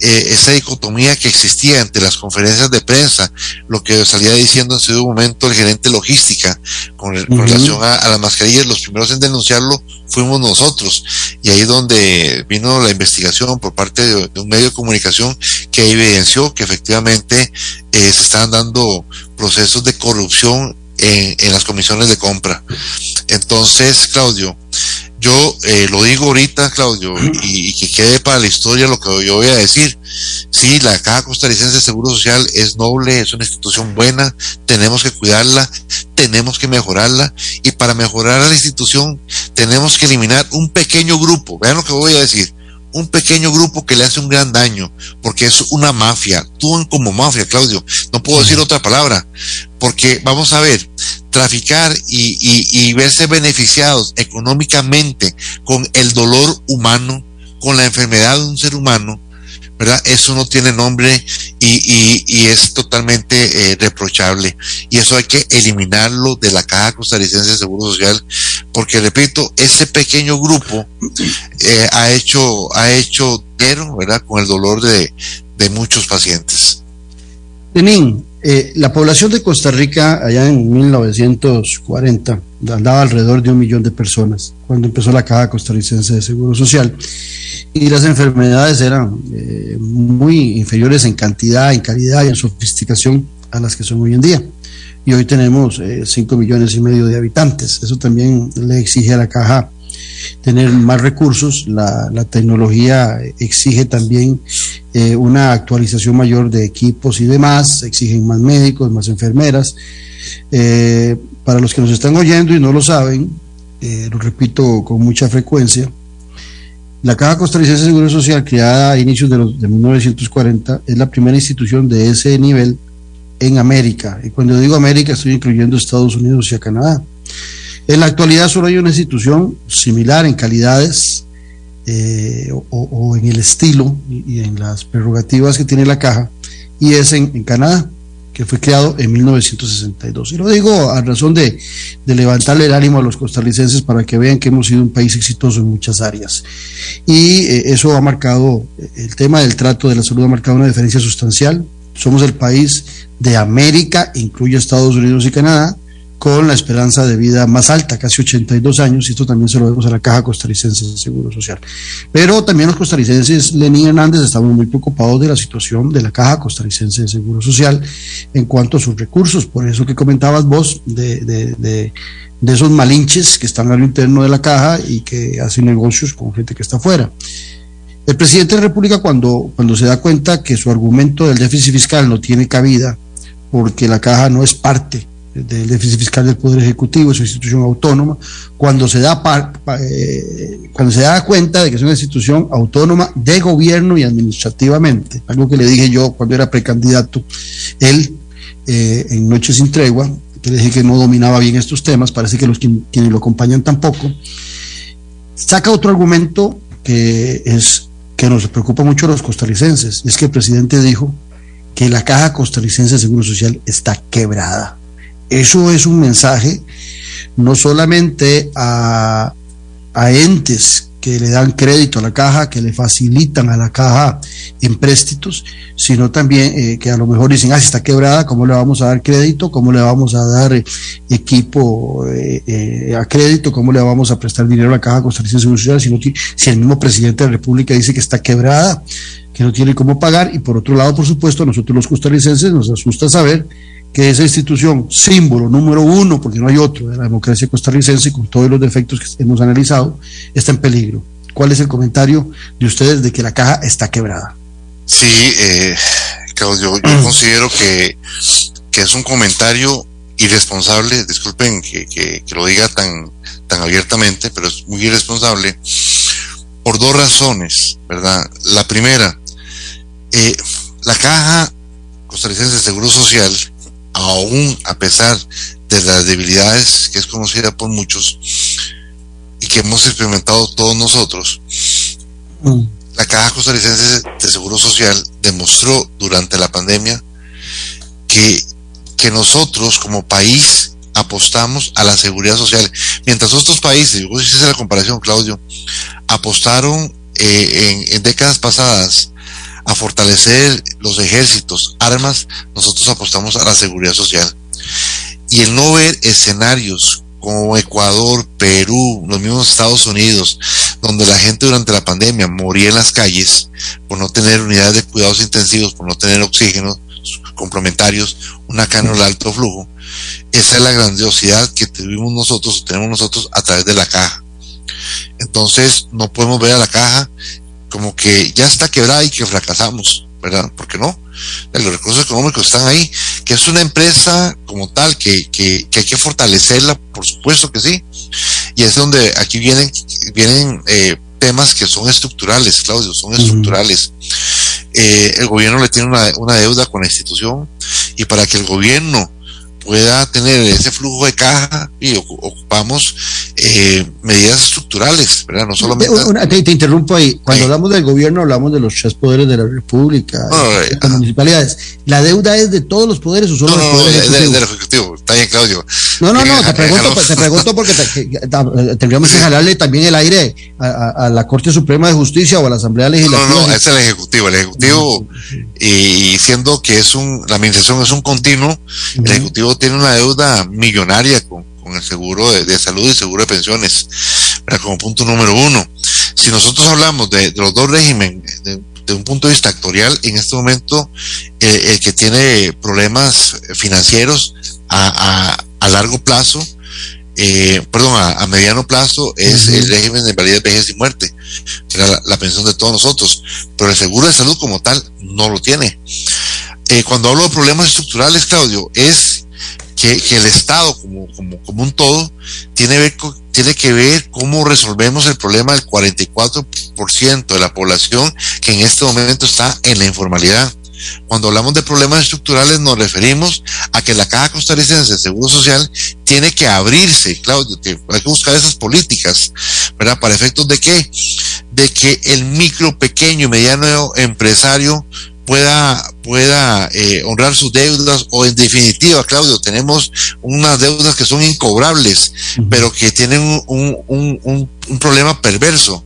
eh, esa dicotomía que existía entre las conferencias de prensa, lo que salía diciendo en ese momento el gerente logística con, relación a, las mascarillas, los primeros en denunciarlo fuimos nosotros. Y ahí donde vino la investigación por parte de, un medio de comunicación que evidenció que efectivamente eh, se estaban dando procesos de corrupción en, en las comisiones de compra. Entonces, Claudio, yo eh, lo digo ahorita, Claudio, y, que quede para la historia lo que yo voy a decir. Sí, la Caja Costarricense de Seguro Social es noble, es una institución buena, tenemos que cuidarla, tenemos que mejorarla, y para mejorar a la institución tenemos que eliminar un pequeño grupo, vean lo que voy a decir, un pequeño grupo que le hace un gran daño, porque es una mafia, actúan como mafia, Claudio, no puedo decir otra palabra, porque vamos a ver, traficar y, verse beneficiados económicamente con el dolor humano, con la enfermedad de un ser humano, ¿verdad? Eso no tiene nombre y, es totalmente eh, reprochable. Y eso hay que eliminarlo de la Caja Costarricense de Seguro Social, porque repito, ese pequeño grupo eh, ha hecho, ha hecho dinero, ¿verdad? Con el dolor de, de muchos pacientes. Tenín, eh, la población de Costa Rica allá en 1940 andaba alrededor de un millón de personas cuando empezó la Caja Costarricense de Seguro Social y las enfermedades eran eh, muy inferiores en cantidad, en calidad y en sofisticación a las que son hoy en día. Y hoy tenemos 5 eh, millones y medio de habitantes. Eso también le exige a la Caja tener más recursos. La, tecnología exige también eh, una actualización mayor de equipos y demás, exigen más médicos, más enfermeras. Eh, para los que nos están oyendo y no lo saben, eh, lo repito con mucha frecuencia, la Caja Costarricense de Seguro Social, creada a inicios de, los, de 1940, es la primera institución de ese nivel en América. Y cuando digo América, estoy incluyendo Estados Unidos y a Canadá. En la actualidad solo hay una institución similar en calidades eh, o, en el estilo y, en las prerrogativas que tiene la caja, y es en, Canadá, que fue creado en 1962. Y lo digo a razón de, levantarle el ánimo a los costarricenses para que vean que hemos sido un país exitoso en muchas áreas. Y eh, eso ha marcado, el tema del trato de la salud ha marcado una diferencia sustancial. Somos el país de América, incluye Estados Unidos y Canadá, con la esperanza de vida más alta, casi 82 años, y esto también se lo vemos a la Caja Costarricense de Seguro Social. Pero también los costarricenses, Lenín Hernández, estamos muy preocupados de la situación de la Caja Costarricense de Seguro Social en cuanto a sus recursos, por eso que comentabas vos de, de, esos malinches que están al interno de la Caja y que hacen negocios con gente que está afuera. El presidente de la República, cuando, cuando se da cuenta que su argumento del déficit fiscal no tiene cabida, porque la Caja no es parte del déficit fiscal del Poder Ejecutivo, es una institución autónoma, cuando se, da eh, cuando se da cuenta de que es una institución autónoma de gobierno y administrativamente, algo que le dije yo cuando era precandidato, él eh, en Noche sin Tregua, que le dije que no dominaba bien estos temas, parece que los quienes lo acompañan tampoco, saca otro argumento que es que nos preocupa mucho a los costarricenses, es que el presidente dijo que la caja costarricense de Seguro Social está quebrada. Eso es un mensaje no solamente a, entes que le dan crédito a la caja, que le facilitan a la caja empréstitos, sino también eh, que a lo mejor dicen, ah, si está quebrada, ¿cómo le vamos a dar crédito? ¿Cómo le vamos a dar eh, equipo eh, a crédito? ¿Cómo le vamos a prestar dinero a la caja costarricense social? Si, si el mismo presidente de la República dice que está quebrada, que no tiene cómo pagar y por otro lado, por supuesto, a nosotros los costarricenses nos asusta saber que esa institución, símbolo número uno, porque no hay otro de la democracia costarricense, con todos los defectos que hemos analizado, está en peligro. ¿Cuál es el comentario de ustedes de que la caja está quebrada? Sí, eh, Claudio, yo considero que, que es un comentario irresponsable, disculpen que, que, lo diga tan, tan abiertamente, pero es muy irresponsable por dos razones, ¿verdad? La primera, eh, la caja costarricense de Seguro Social, aún a pesar de las debilidades que es conocida por muchos y que hemos experimentado todos nosotros, mm. la caja costarricense de Seguro Social demostró durante la pandemia que que nosotros como país apostamos a la seguridad social, mientras otros países, yo hice la comparación, Claudio, apostaron eh, en, décadas pasadas a fortalecer los ejércitos, armas, nosotros apostamos a la seguridad social. Y el no ver escenarios como Ecuador, Perú, los mismos Estados Unidos, donde la gente durante la pandemia moría en las calles por no tener unidades de cuidados intensivos, por no tener oxígeno, complementarios, una cana de alto flujo. Esa es la grandiosidad que tuvimos nosotros, tenemos nosotros a través de la caja. Entonces, no podemos ver a la caja como que ya está quebrada y que fracasamos, ¿verdad? Porque no. Los recursos económicos están ahí, que es una empresa como tal, que, que, que hay que fortalecerla, por supuesto que sí. Y es donde aquí vienen, vienen eh, temas que son estructurales, Claudio, son estructurales. Eh, el gobierno le tiene una, una deuda con la institución y para que el gobierno pueda tener ese flujo de caja y ocupamos eh, medidas estructurales, ¿verdad? No solamente... te, interrumpo ahí. Cuando hablamos del gobierno hablamos de los tres poderes de la República, de las municipalidades. ¿La deuda es de todos los poderes o solo no, del ejecutivo? Está bien, Claudio. No, no, no, te pregunto, te pregunto porque tendríamos que jalarle también el aire a, la Corte Suprema de Justicia o a la Asamblea Legislativa. No, no, es el Ejecutivo. El Ejecutivo, y siendo que es un, la administración es un continuo, el Ejecutivo tiene una deuda millonaria con, el seguro de, salud y seguro de pensiones, como punto número uno. Si nosotros hablamos de, los dos regímenes, de, un punto de vista actorial, en este momento eh, el que tiene problemas financieros a, a, largo plazo, eh, perdón, a, mediano plazo es el régimen de validez, vejez y muerte, la, la, pensión de todos nosotros, pero el seguro de salud como tal no lo tiene. Eh, cuando hablo de problemas estructurales, Claudio, es que, el Estado como, un todo tiene, ver, que ver cómo resolvemos el problema del 44% de la población que en este momento está en la informalidad. Cuando hablamos de problemas estructurales nos referimos a que la Caja Costarricense de Seguro Social tiene que abrirse, Claudio, hay que buscar esas políticas, ¿verdad? ¿Para efectos de qué? De que el micro, pequeño y mediano empresario pueda, pueda eh, honrar sus deudas o en definitiva, Claudio, tenemos unas deudas que son incobrables, pero que tienen un, un, un, un problema perverso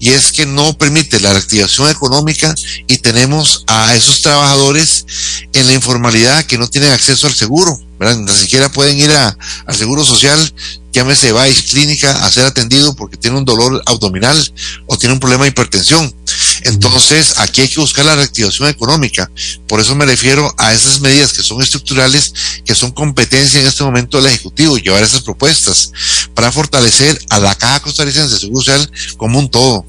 y es que no permite la reactivación económica y tenemos a esos trabajadores en la informalidad que no tienen acceso al seguro, ¿verdad? ni siquiera pueden ir a, al seguro social, llámese Vice Clínica, a ser atendido porque tiene un dolor abdominal o tiene un problema de hipertensión. Entonces, aquí hay que buscar la reactivación económica. Por eso me refiero a esas medidas que son estructurales, que son competencia en este momento del Ejecutivo, llevar esas propuestas para fortalecer a la Caja Costarricense de Seguro Social como un todo.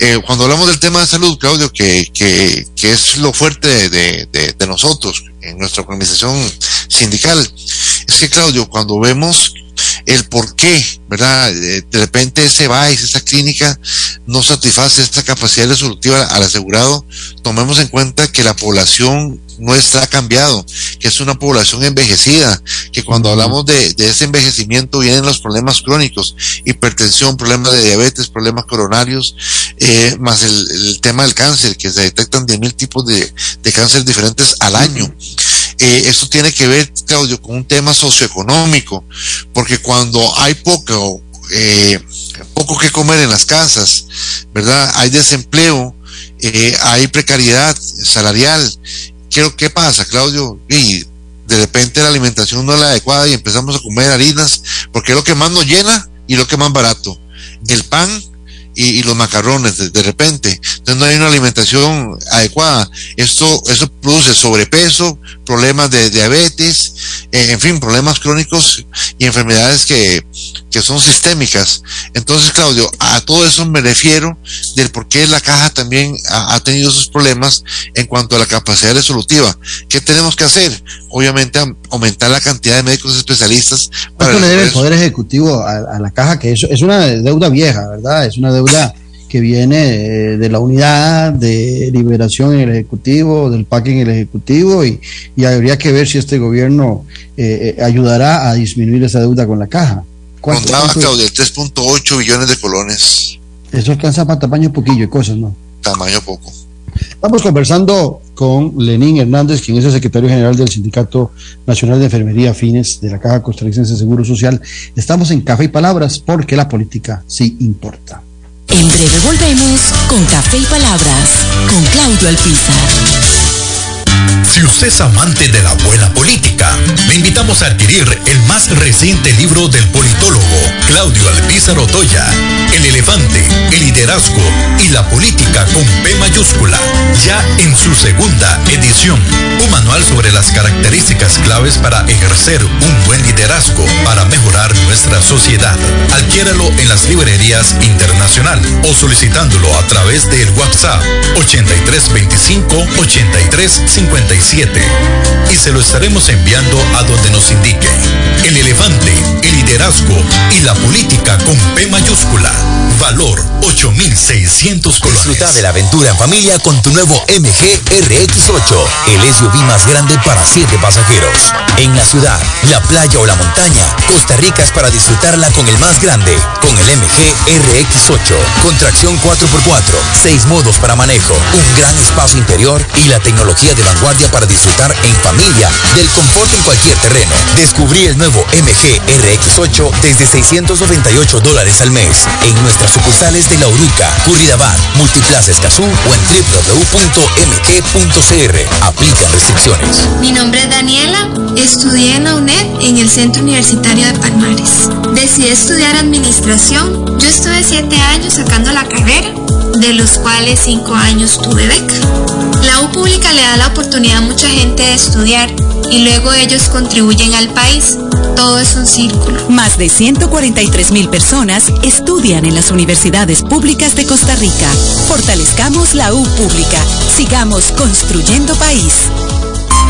Eh, cuando hablamos del tema de salud, Claudio, que, que, que es lo fuerte de, de, de nosotros en nuestra organización sindical, es que, Claudio, cuando vemos el por qué, ¿verdad? De repente ese VICE, esa clínica, no satisface esta capacidad resolutiva al asegurado, tomemos en cuenta que la población nuestra ha cambiado, que es una población envejecida, que cuando hablamos de, ese envejecimiento vienen los problemas crónicos, hipertensión, problemas de diabetes, problemas coronarios, eh, más el, tema del cáncer, que se detectan 10.000 tipos de, de cáncer diferentes al año. Eh, esto tiene que ver, Claudio, con un tema socioeconómico, porque cuando hay poco, eh, poco que comer en las casas, ¿verdad? Hay desempleo, eh, hay precariedad salarial. ¿Qué, ¿Qué pasa, Claudio? Y de repente la alimentación no es la adecuada y empezamos a comer harinas, porque es lo que más nos llena y lo que más barato. El pan y, los macarrones de, repente. Entonces no hay una alimentación adecuada. Esto, eso produce sobrepeso, problemas de diabetes, eh, en fin, problemas crónicos y enfermedades que, que son sistémicas. Entonces, Claudio, a todo eso me refiero del por qué la caja también ha, tenido esos problemas en cuanto a la capacidad resolutiva. ¿Qué tenemos que hacer? Obviamente, aumentar la cantidad de médicos especialistas. ¿Cuánto le debe el Poder Ejecutivo a, la caja? Que eso es una deuda vieja, ¿verdad? Es una deuda que viene eh, de la unidad de liberación en el Ejecutivo, del PAC en el Ejecutivo, y, habría que ver si este gobierno eh, eh, ayudará a disminuir esa deuda con la caja. Contaba, Claudio, 3.8 billones de colones. Eso alcanza para tamaño poquillo y cosas, ¿no? Tamaño poco. Estamos conversando con Lenín Hernández, quien es el secretario general del Sindicato Nacional de Enfermería Fines de la Caja Costarricense de Seguro Social. Estamos en Café y Palabras porque la política sí importa. En breve volvemos con Café y Palabras con Claudio Alpizar. Si usted es amante de la buena política, le invitamos a adquirir el más reciente libro del politólogo Claudio Alpizar Otoya, El elefante, el liderazgo y la política con P mayúscula, ya en su segunda edición. Un manual sobre las características claves para ejercer un buen liderazgo para mejorar nuestra sociedad. Adquiéralo en las librerías internacional o solicitándolo a través del WhatsApp 8325 8355 y se lo estaremos enviando a donde nos indique. El elefante, el liderazgo y la política con P mayúscula. Valor 8600 colones. Disfruta de la aventura en familia con tu nuevo MG RX8, el SUV más grande para 7 pasajeros. En la ciudad, la playa o la montaña, Costa Rica es para disfrutarla con el más grande, con el MG RX8, con tracción 4x4, 6 modos para manejo, un gran espacio interior y la tecnología de vanguardia para disfrutar en familia del confort en cualquier terreno. Descubrí el nuevo MG RX8 desde 698 dólares al mes en nuestras sucursales de La Uruca, Curridabat, Multiplaza Escazú o en www.mg.cr. Aplican restricciones. Mi nombre es Daniela. Estudié en la UNED en el Centro Universitario de Palmares. Decidí estudiar administración. Yo estuve siete años sacando la carrera, de los cuales cinco años tuve beca. La U pública le da la oportunidad a mucha gente de estudiar y luego ellos contribuyen al país. Todo es un círculo. Más de 143 mil personas estudian en las universidades públicas de Costa Rica. Fortalezcamos la U pública. Sigamos construyendo país.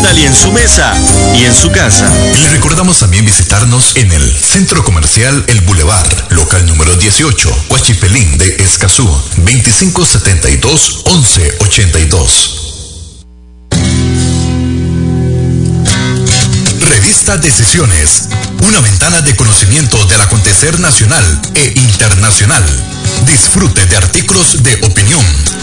Italia en su mesa y en su casa. Le recordamos también visitarnos en el Centro Comercial El Boulevard, local número 18, Huachipelín de Escazú, 2572-1182. Revista Decisiones, una ventana de conocimiento del acontecer nacional e internacional. Disfrute de artículos de opinión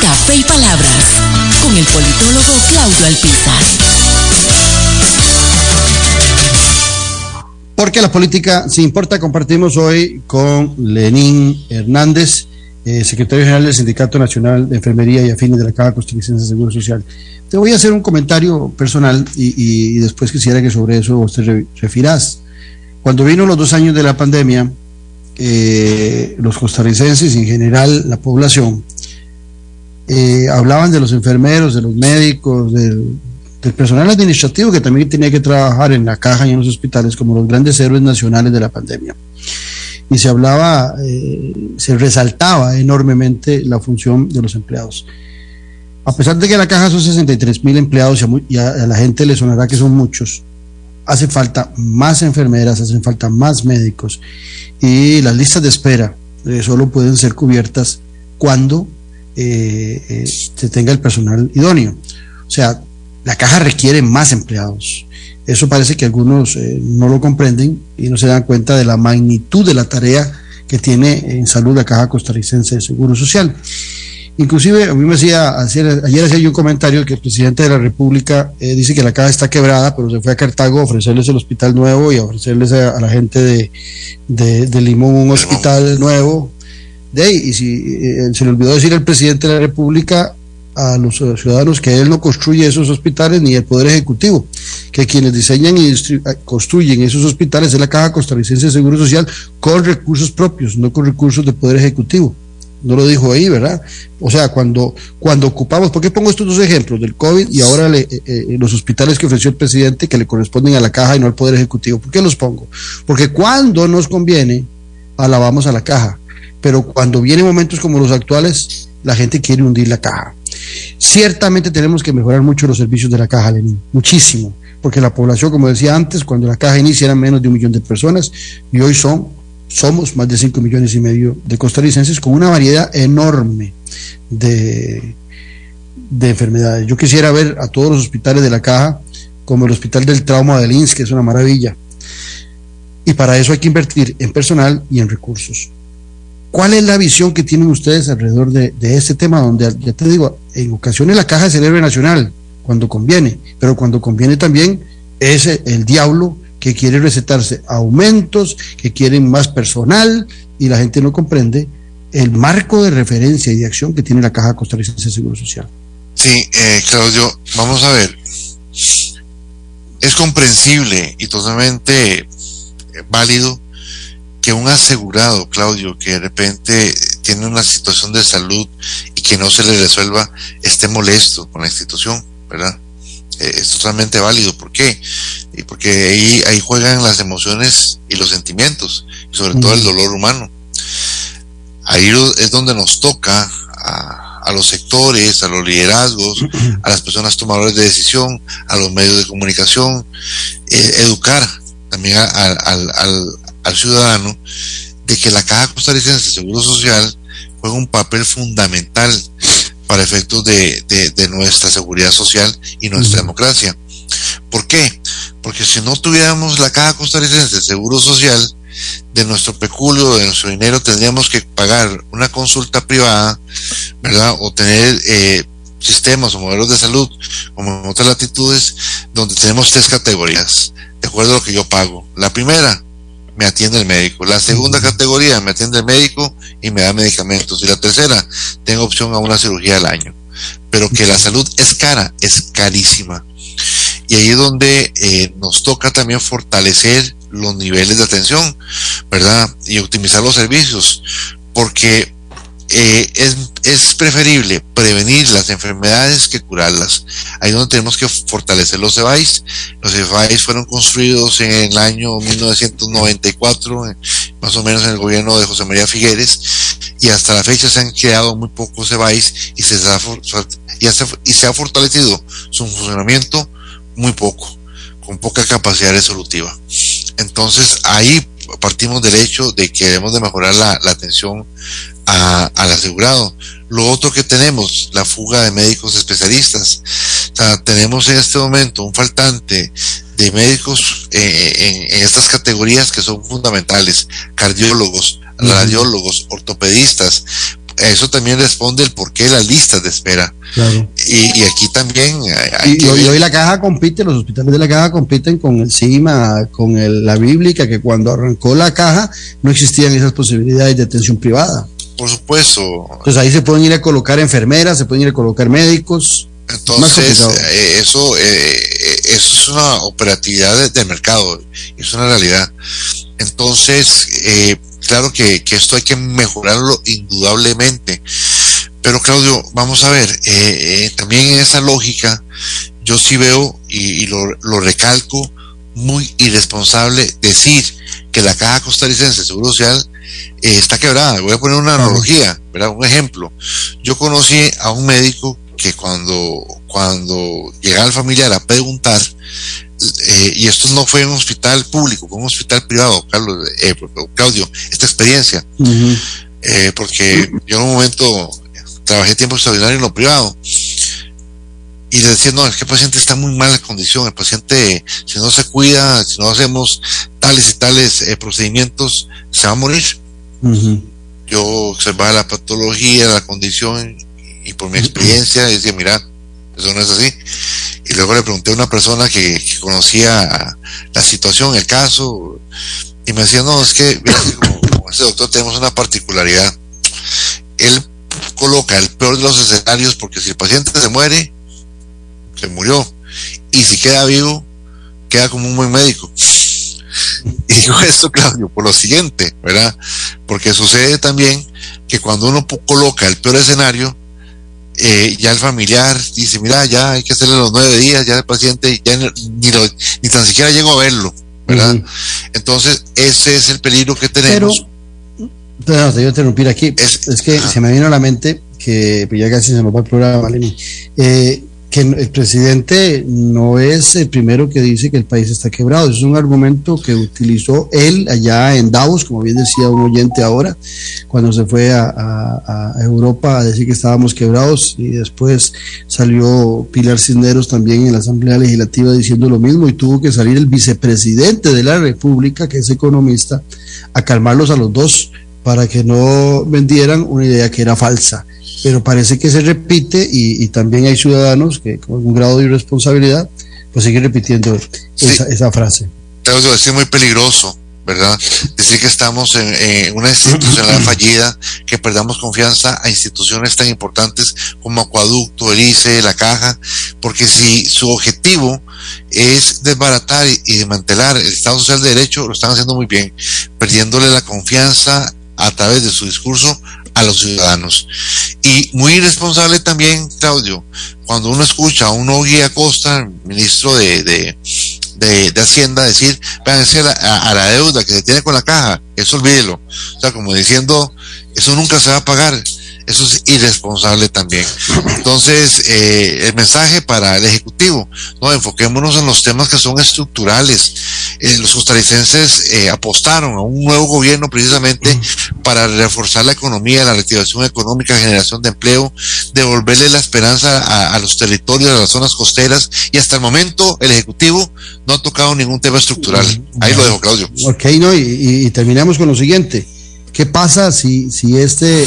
Café y Palabras con el politólogo Claudio Alpizar. Porque la política se importa, compartimos hoy con Lenín Hernández, eh, secretario general del Sindicato Nacional de Enfermería y Afines de la Caja Costarricense de Seguro Social. Te voy a hacer un comentario personal y, después quisiera que sobre eso usted refirás. Cuando vino los dos años de la pandemia, eh, los costarricenses y en general la población eh, hablaban de los enfermeros, de los médicos, del, personal administrativo que también tenía que trabajar en la caja y en los hospitales como los grandes héroes nacionales de la pandemia. Y se hablaba, eh, se resaltaba enormemente la función de los empleados. a pesar de que la caja son 63 mil empleados y a, la gente le sonará que son muchos, hace falta más enfermeras, hacen falta más médicos y las listas de espera eh, solo pueden ser cubiertas cuando eh, eh, se tenga el personal idóneo. O sea, la caja requiere más empleados. Eso parece que algunos no lo comprenden y no se dan cuenta de la magnitud de la tarea que tiene en salud la Caja Costarricense de Seguro Social. Inclusive a mí me hacía, ayer, hacía yo un comentario que el presidente de la República eh, dice que la caja está quebrada, pero se fue a Cartago a ofrecerles el hospital nuevo y a ofrecerles a, la gente de, de, Limón un hospital nuevo. De y si eh, se le olvidó decir al presidente de la República a los ciudadanos que él no construye esos hospitales ni el Poder Ejecutivo, que quienes diseñan y construyen esos hospitales es la Caja Costarricense de Seguro Social con recursos propios, no con recursos del Poder Ejecutivo no lo dijo ahí, ¿verdad? O sea, cuando, cuando ocupamos, ¿por qué pongo estos dos ejemplos del COVID y ahora eh, eh, los hospitales que ofreció el presidente que le corresponden a la caja y no al Poder Ejecutivo? ¿Por qué los pongo? Porque cuando nos conviene, alabamos a la caja, pero cuando vienen momentos como los actuales, la gente quiere hundir la caja. Ciertamente tenemos que mejorar mucho los servicios de la caja, Lenín, muchísimo, porque la población, como decía antes, cuando la caja inicia eran menos de un millón de personas y hoy son somos más de 5 millones y medio de costarricenses con una variedad enorme de, de enfermedades. Yo quisiera ver a todos los hospitales de la caja como el Hospital del Trauma de Lins, que es una maravilla. Y para eso hay que invertir en personal y en recursos. ¿Cuál es la visión que tienen ustedes alrededor de, este tema? Donde, ya te digo, en ocasiones la caja héroe nacional, cuando conviene, pero cuando conviene también es el diablo que quiere recetarse aumentos, que quieren más personal y la gente no comprende el marco de referencia y de acción que tiene la Caja Costarricense de Seguro Social. Sí, eh, Claudio, vamos a ver. Es comprensible y totalmente eh, válido que un asegurado, Claudio, que de repente tiene una situación de salud y que no se le resuelva, esté molesto con la institución, ¿verdad? Eh, es totalmente válido. ¿Por qué? Y porque ahí, ahí juegan las emociones y los sentimientos, y sobre todo el dolor humano. Ahí es donde nos toca a, a los sectores, a los liderazgos, a las personas tomadoras de decisión, a los medios de comunicación, eh, educar también al, al, al ciudadano de que la Caja Costarricense de Seguro Social juega un papel fundamental para efectos de, de, nuestra seguridad social y nuestra democracia. ¿Por qué? Porque si no tuviéramos la Caja Costarricense de Seguro Social, de nuestro peculio, de nuestro dinero, tendríamos que pagar una consulta privada, ¿verdad? O tener eh, sistemas o modelos de salud, como en otras latitudes, donde tenemos tres categorías, de acuerdo a lo que yo pago. La primera, me atiende el médico. La segunda categoría, me atiende el médico y me da medicamentos. Y la tercera, tengo opción a una cirugía al año. Pero que la salud es cara, es carísima. Y ahí es donde eh, nos toca también fortalecer los niveles de atención, ¿verdad? Y optimizar los servicios. Porque eh, es, es, preferible prevenir las enfermedades que curarlas. Ahí donde tenemos que fortalecer los EVAIS. Los EVAIS fueron construidos en el año 1994, más o menos en el gobierno de José María Figueres, y hasta la fecha se han creado muy pocos EVAIS y se, ha, y se ha fortalecido su funcionamiento muy poco, con poca capacidad resolutiva. Entonces ahí partimos del hecho de que debemos de mejorar la, la atención al asegurado. Lo otro que tenemos, la fuga de médicos especialistas. O sea, tenemos en este momento un faltante de médicos eh, en, estas categorías que son fundamentales, cardiólogos, radiólogos, ortopedistas. Eso también responde el por qué las listas de espera. Y, aquí también y, hoy la caja compite, los hospitales de la caja compiten con el CIMA, con el, la bíblica, que cuando arrancó la caja no existían esas posibilidades de atención privada. Por supuesto. Entonces ahí se pueden ir a colocar enfermeras, se pueden ir a colocar médicos. Entonces, eh, eso, eh, eso es una operatividad de, mercado, es una realidad. Entonces, eh, claro que, que, esto hay que mejorarlo indudablemente. Pero Claudio, vamos a ver, también en esa lógica, yo sí veo y, y lo, lo, recalco, muy irresponsable decir que la Caja Costarricense de Seguro Social eh, está quebrada. Voy a poner una analogía, ¿verdad? un ejemplo. Yo conocí a un médico que cuando, cuando llegaba el familiar a preguntar, eh, y esto no fue en un hospital público, fue en un hospital privado, Carlos, eh, Claudio, esta experiencia, eh, porque yo en un momento trabajé tiempo extraordinario en lo privado, y le decía, no, es que el paciente está en muy mala condición, el paciente, si no se cuida, si no hacemos tales y tales procedimientos, se va a morir. Yo observaba la patología, la condición, y por mi experiencia decía, mira, eso no es así. Y luego le pregunté a una persona que, conocía la situación, el caso, y me decía, no, es que, ese doctor tenemos una particularidad. Él coloca el peor de los escenarios porque si el paciente se muere, se murió. Y si queda vivo, queda como un buen médico. Y digo esto, Claudio, por lo siguiente, ¿verdad? Porque sucede también que cuando uno coloca el peor escenario, eh, ya el familiar dice, mira, ya hay que hacerle los nueve días, ya el paciente ya ni, ni tan siquiera llegó a verlo, ¿verdad? Entonces, ese es el peligro que tenemos. Pero, te voy a interrumpir aquí. Es, que se me vino a la mente que pues ya casi se nos va el programa, Lenny. Eh, que el presidente no es el primero que dice que el país está quebrado. Es un argumento que utilizó él allá en Davos, como bien decía un oyente ahora, cuando se fue a, Europa a decir que estábamos quebrados y después salió Pilar Cisneros también en la Asamblea Legislativa diciendo lo mismo y tuvo que salir el vicepresidente de la República, que es economista, a calmarlos a los dos para que no vendieran una idea que era falsa pero parece que se repite y, también hay ciudadanos que con un grado de irresponsabilidad pues siguen repitiendo esa, frase. Claudio, es muy peligroso, ¿verdad? Decir que estamos en, una institución fallida, que perdamos confianza a instituciones tan importantes como Acuaducto, el ICE, la Caja, porque si su objetivo es desbaratar y, y desmantelar el Estado Social de Derecho, lo están haciendo muy bien, perdiéndole la confianza a través de su discurso a los ciudadanos. Y muy irresponsable también, Claudio, cuando uno escucha a un Guía Costa, ministro de, de, de, Hacienda, decir, véanse a, a, la deuda que se tiene con la caja, eso olvídelo. O sea, como diciendo, eso nunca se va a pagar eso es irresponsable también. Entonces, eh, el mensaje para el Ejecutivo, no enfoquémonos en los temas que son estructurales. Eh, los costarricenses eh, apostaron a un nuevo gobierno precisamente para reforzar la economía, la reactivación económica, generación de empleo, devolverle la esperanza a, los territorios, a las zonas costeras, y hasta el momento el Ejecutivo no ha tocado ningún tema estructural. Ahí lo dejo, Claudio. Ok, no, y terminamos con lo siguiente ¿Qué pasa si, si este eh,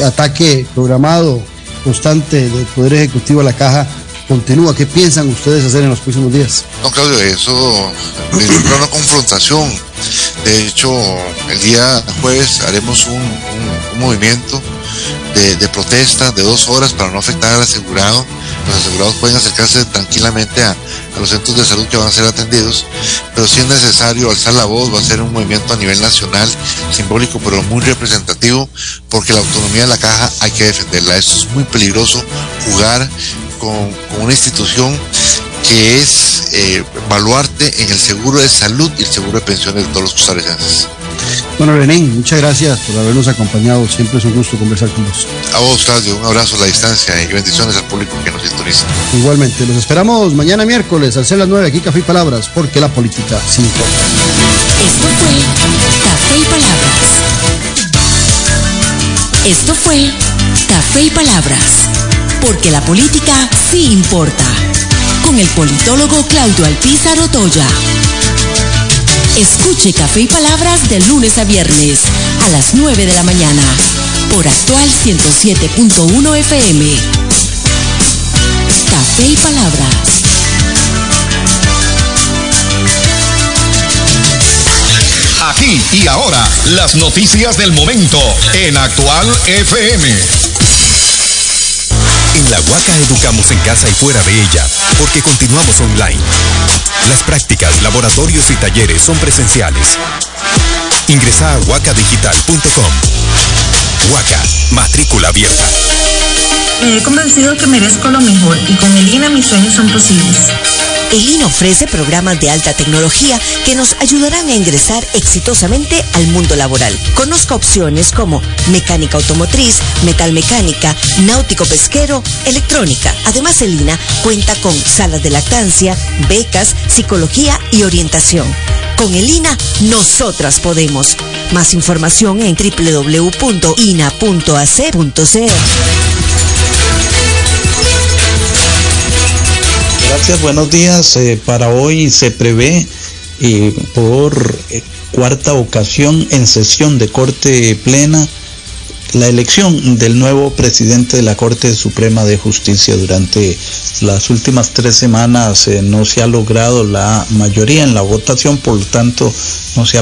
eh, ataque programado constante del Poder Ejecutivo a la caja continúa? ¿Qué piensan ustedes hacer en los próximos días? No, Claudio, eso es una confrontación. De hecho, el día jueves haremos un, movimiento de, protesta de dos horas para no afectar al asegurado. Los asegurados pueden acercarse tranquilamente a, los centros de salud que van a ser atendidos, pero si es necesario alzar la voz, va a ser un movimiento a nivel nacional, simbólico, pero muy representativo, porque la autonomía de la caja hay que defenderla. Esto es muy peligroso, jugar con, una institución que es eh, baluarte en el seguro de salud y el seguro de pensiones de todos los costarricenses. Bueno, René, muchas gracias por habernos acompañado. Siempre es un gusto conversar con vos. A vos, Claudio, un abrazo a la distancia y bendiciones al público que nos sintoniza. Igualmente, los esperamos mañana miércoles al ser las 9 aquí Café y Palabras, porque la política sí importa. Esto fue Café y Palabras. Esto fue Café y Palabras, porque la política sí importa. Con el politólogo Claudio Alpizar Otoya. Escuche Café y Palabras de lunes a viernes a las 9 de la mañana por actual 107.1 FM. Café y Palabras. Aquí y ahora, las noticias del momento en actual FM. En la Huaca educamos en casa y fuera de ella, porque continuamos online. Las prácticas, laboratorios y talleres son presenciales. Ingresa a huacadigital.com. Huaca, matrícula abierta. Me he convencido que merezco lo mejor y con el INA mis sueños son posibles. El INA ofrece programas de alta tecnología que nos ayudarán a ingresar exitosamente al mundo laboral. Conozca opciones como mecánica automotriz, metalmecánica, náutico pesquero, electrónica. Además, el INA cuenta con salas de lactancia, becas, psicología y orientación. Con el INA, nosotras podemos. Más información en www.ina.ac.cr. Gracias, buenos días. Eh, para hoy se prevé eh, por eh, cuarta ocasión en sesión de Corte Plena la elección del nuevo presidente de la Corte Suprema de Justicia durante las últimas tres semanas no se ha logrado la mayoría en la votación, por lo tanto no se ha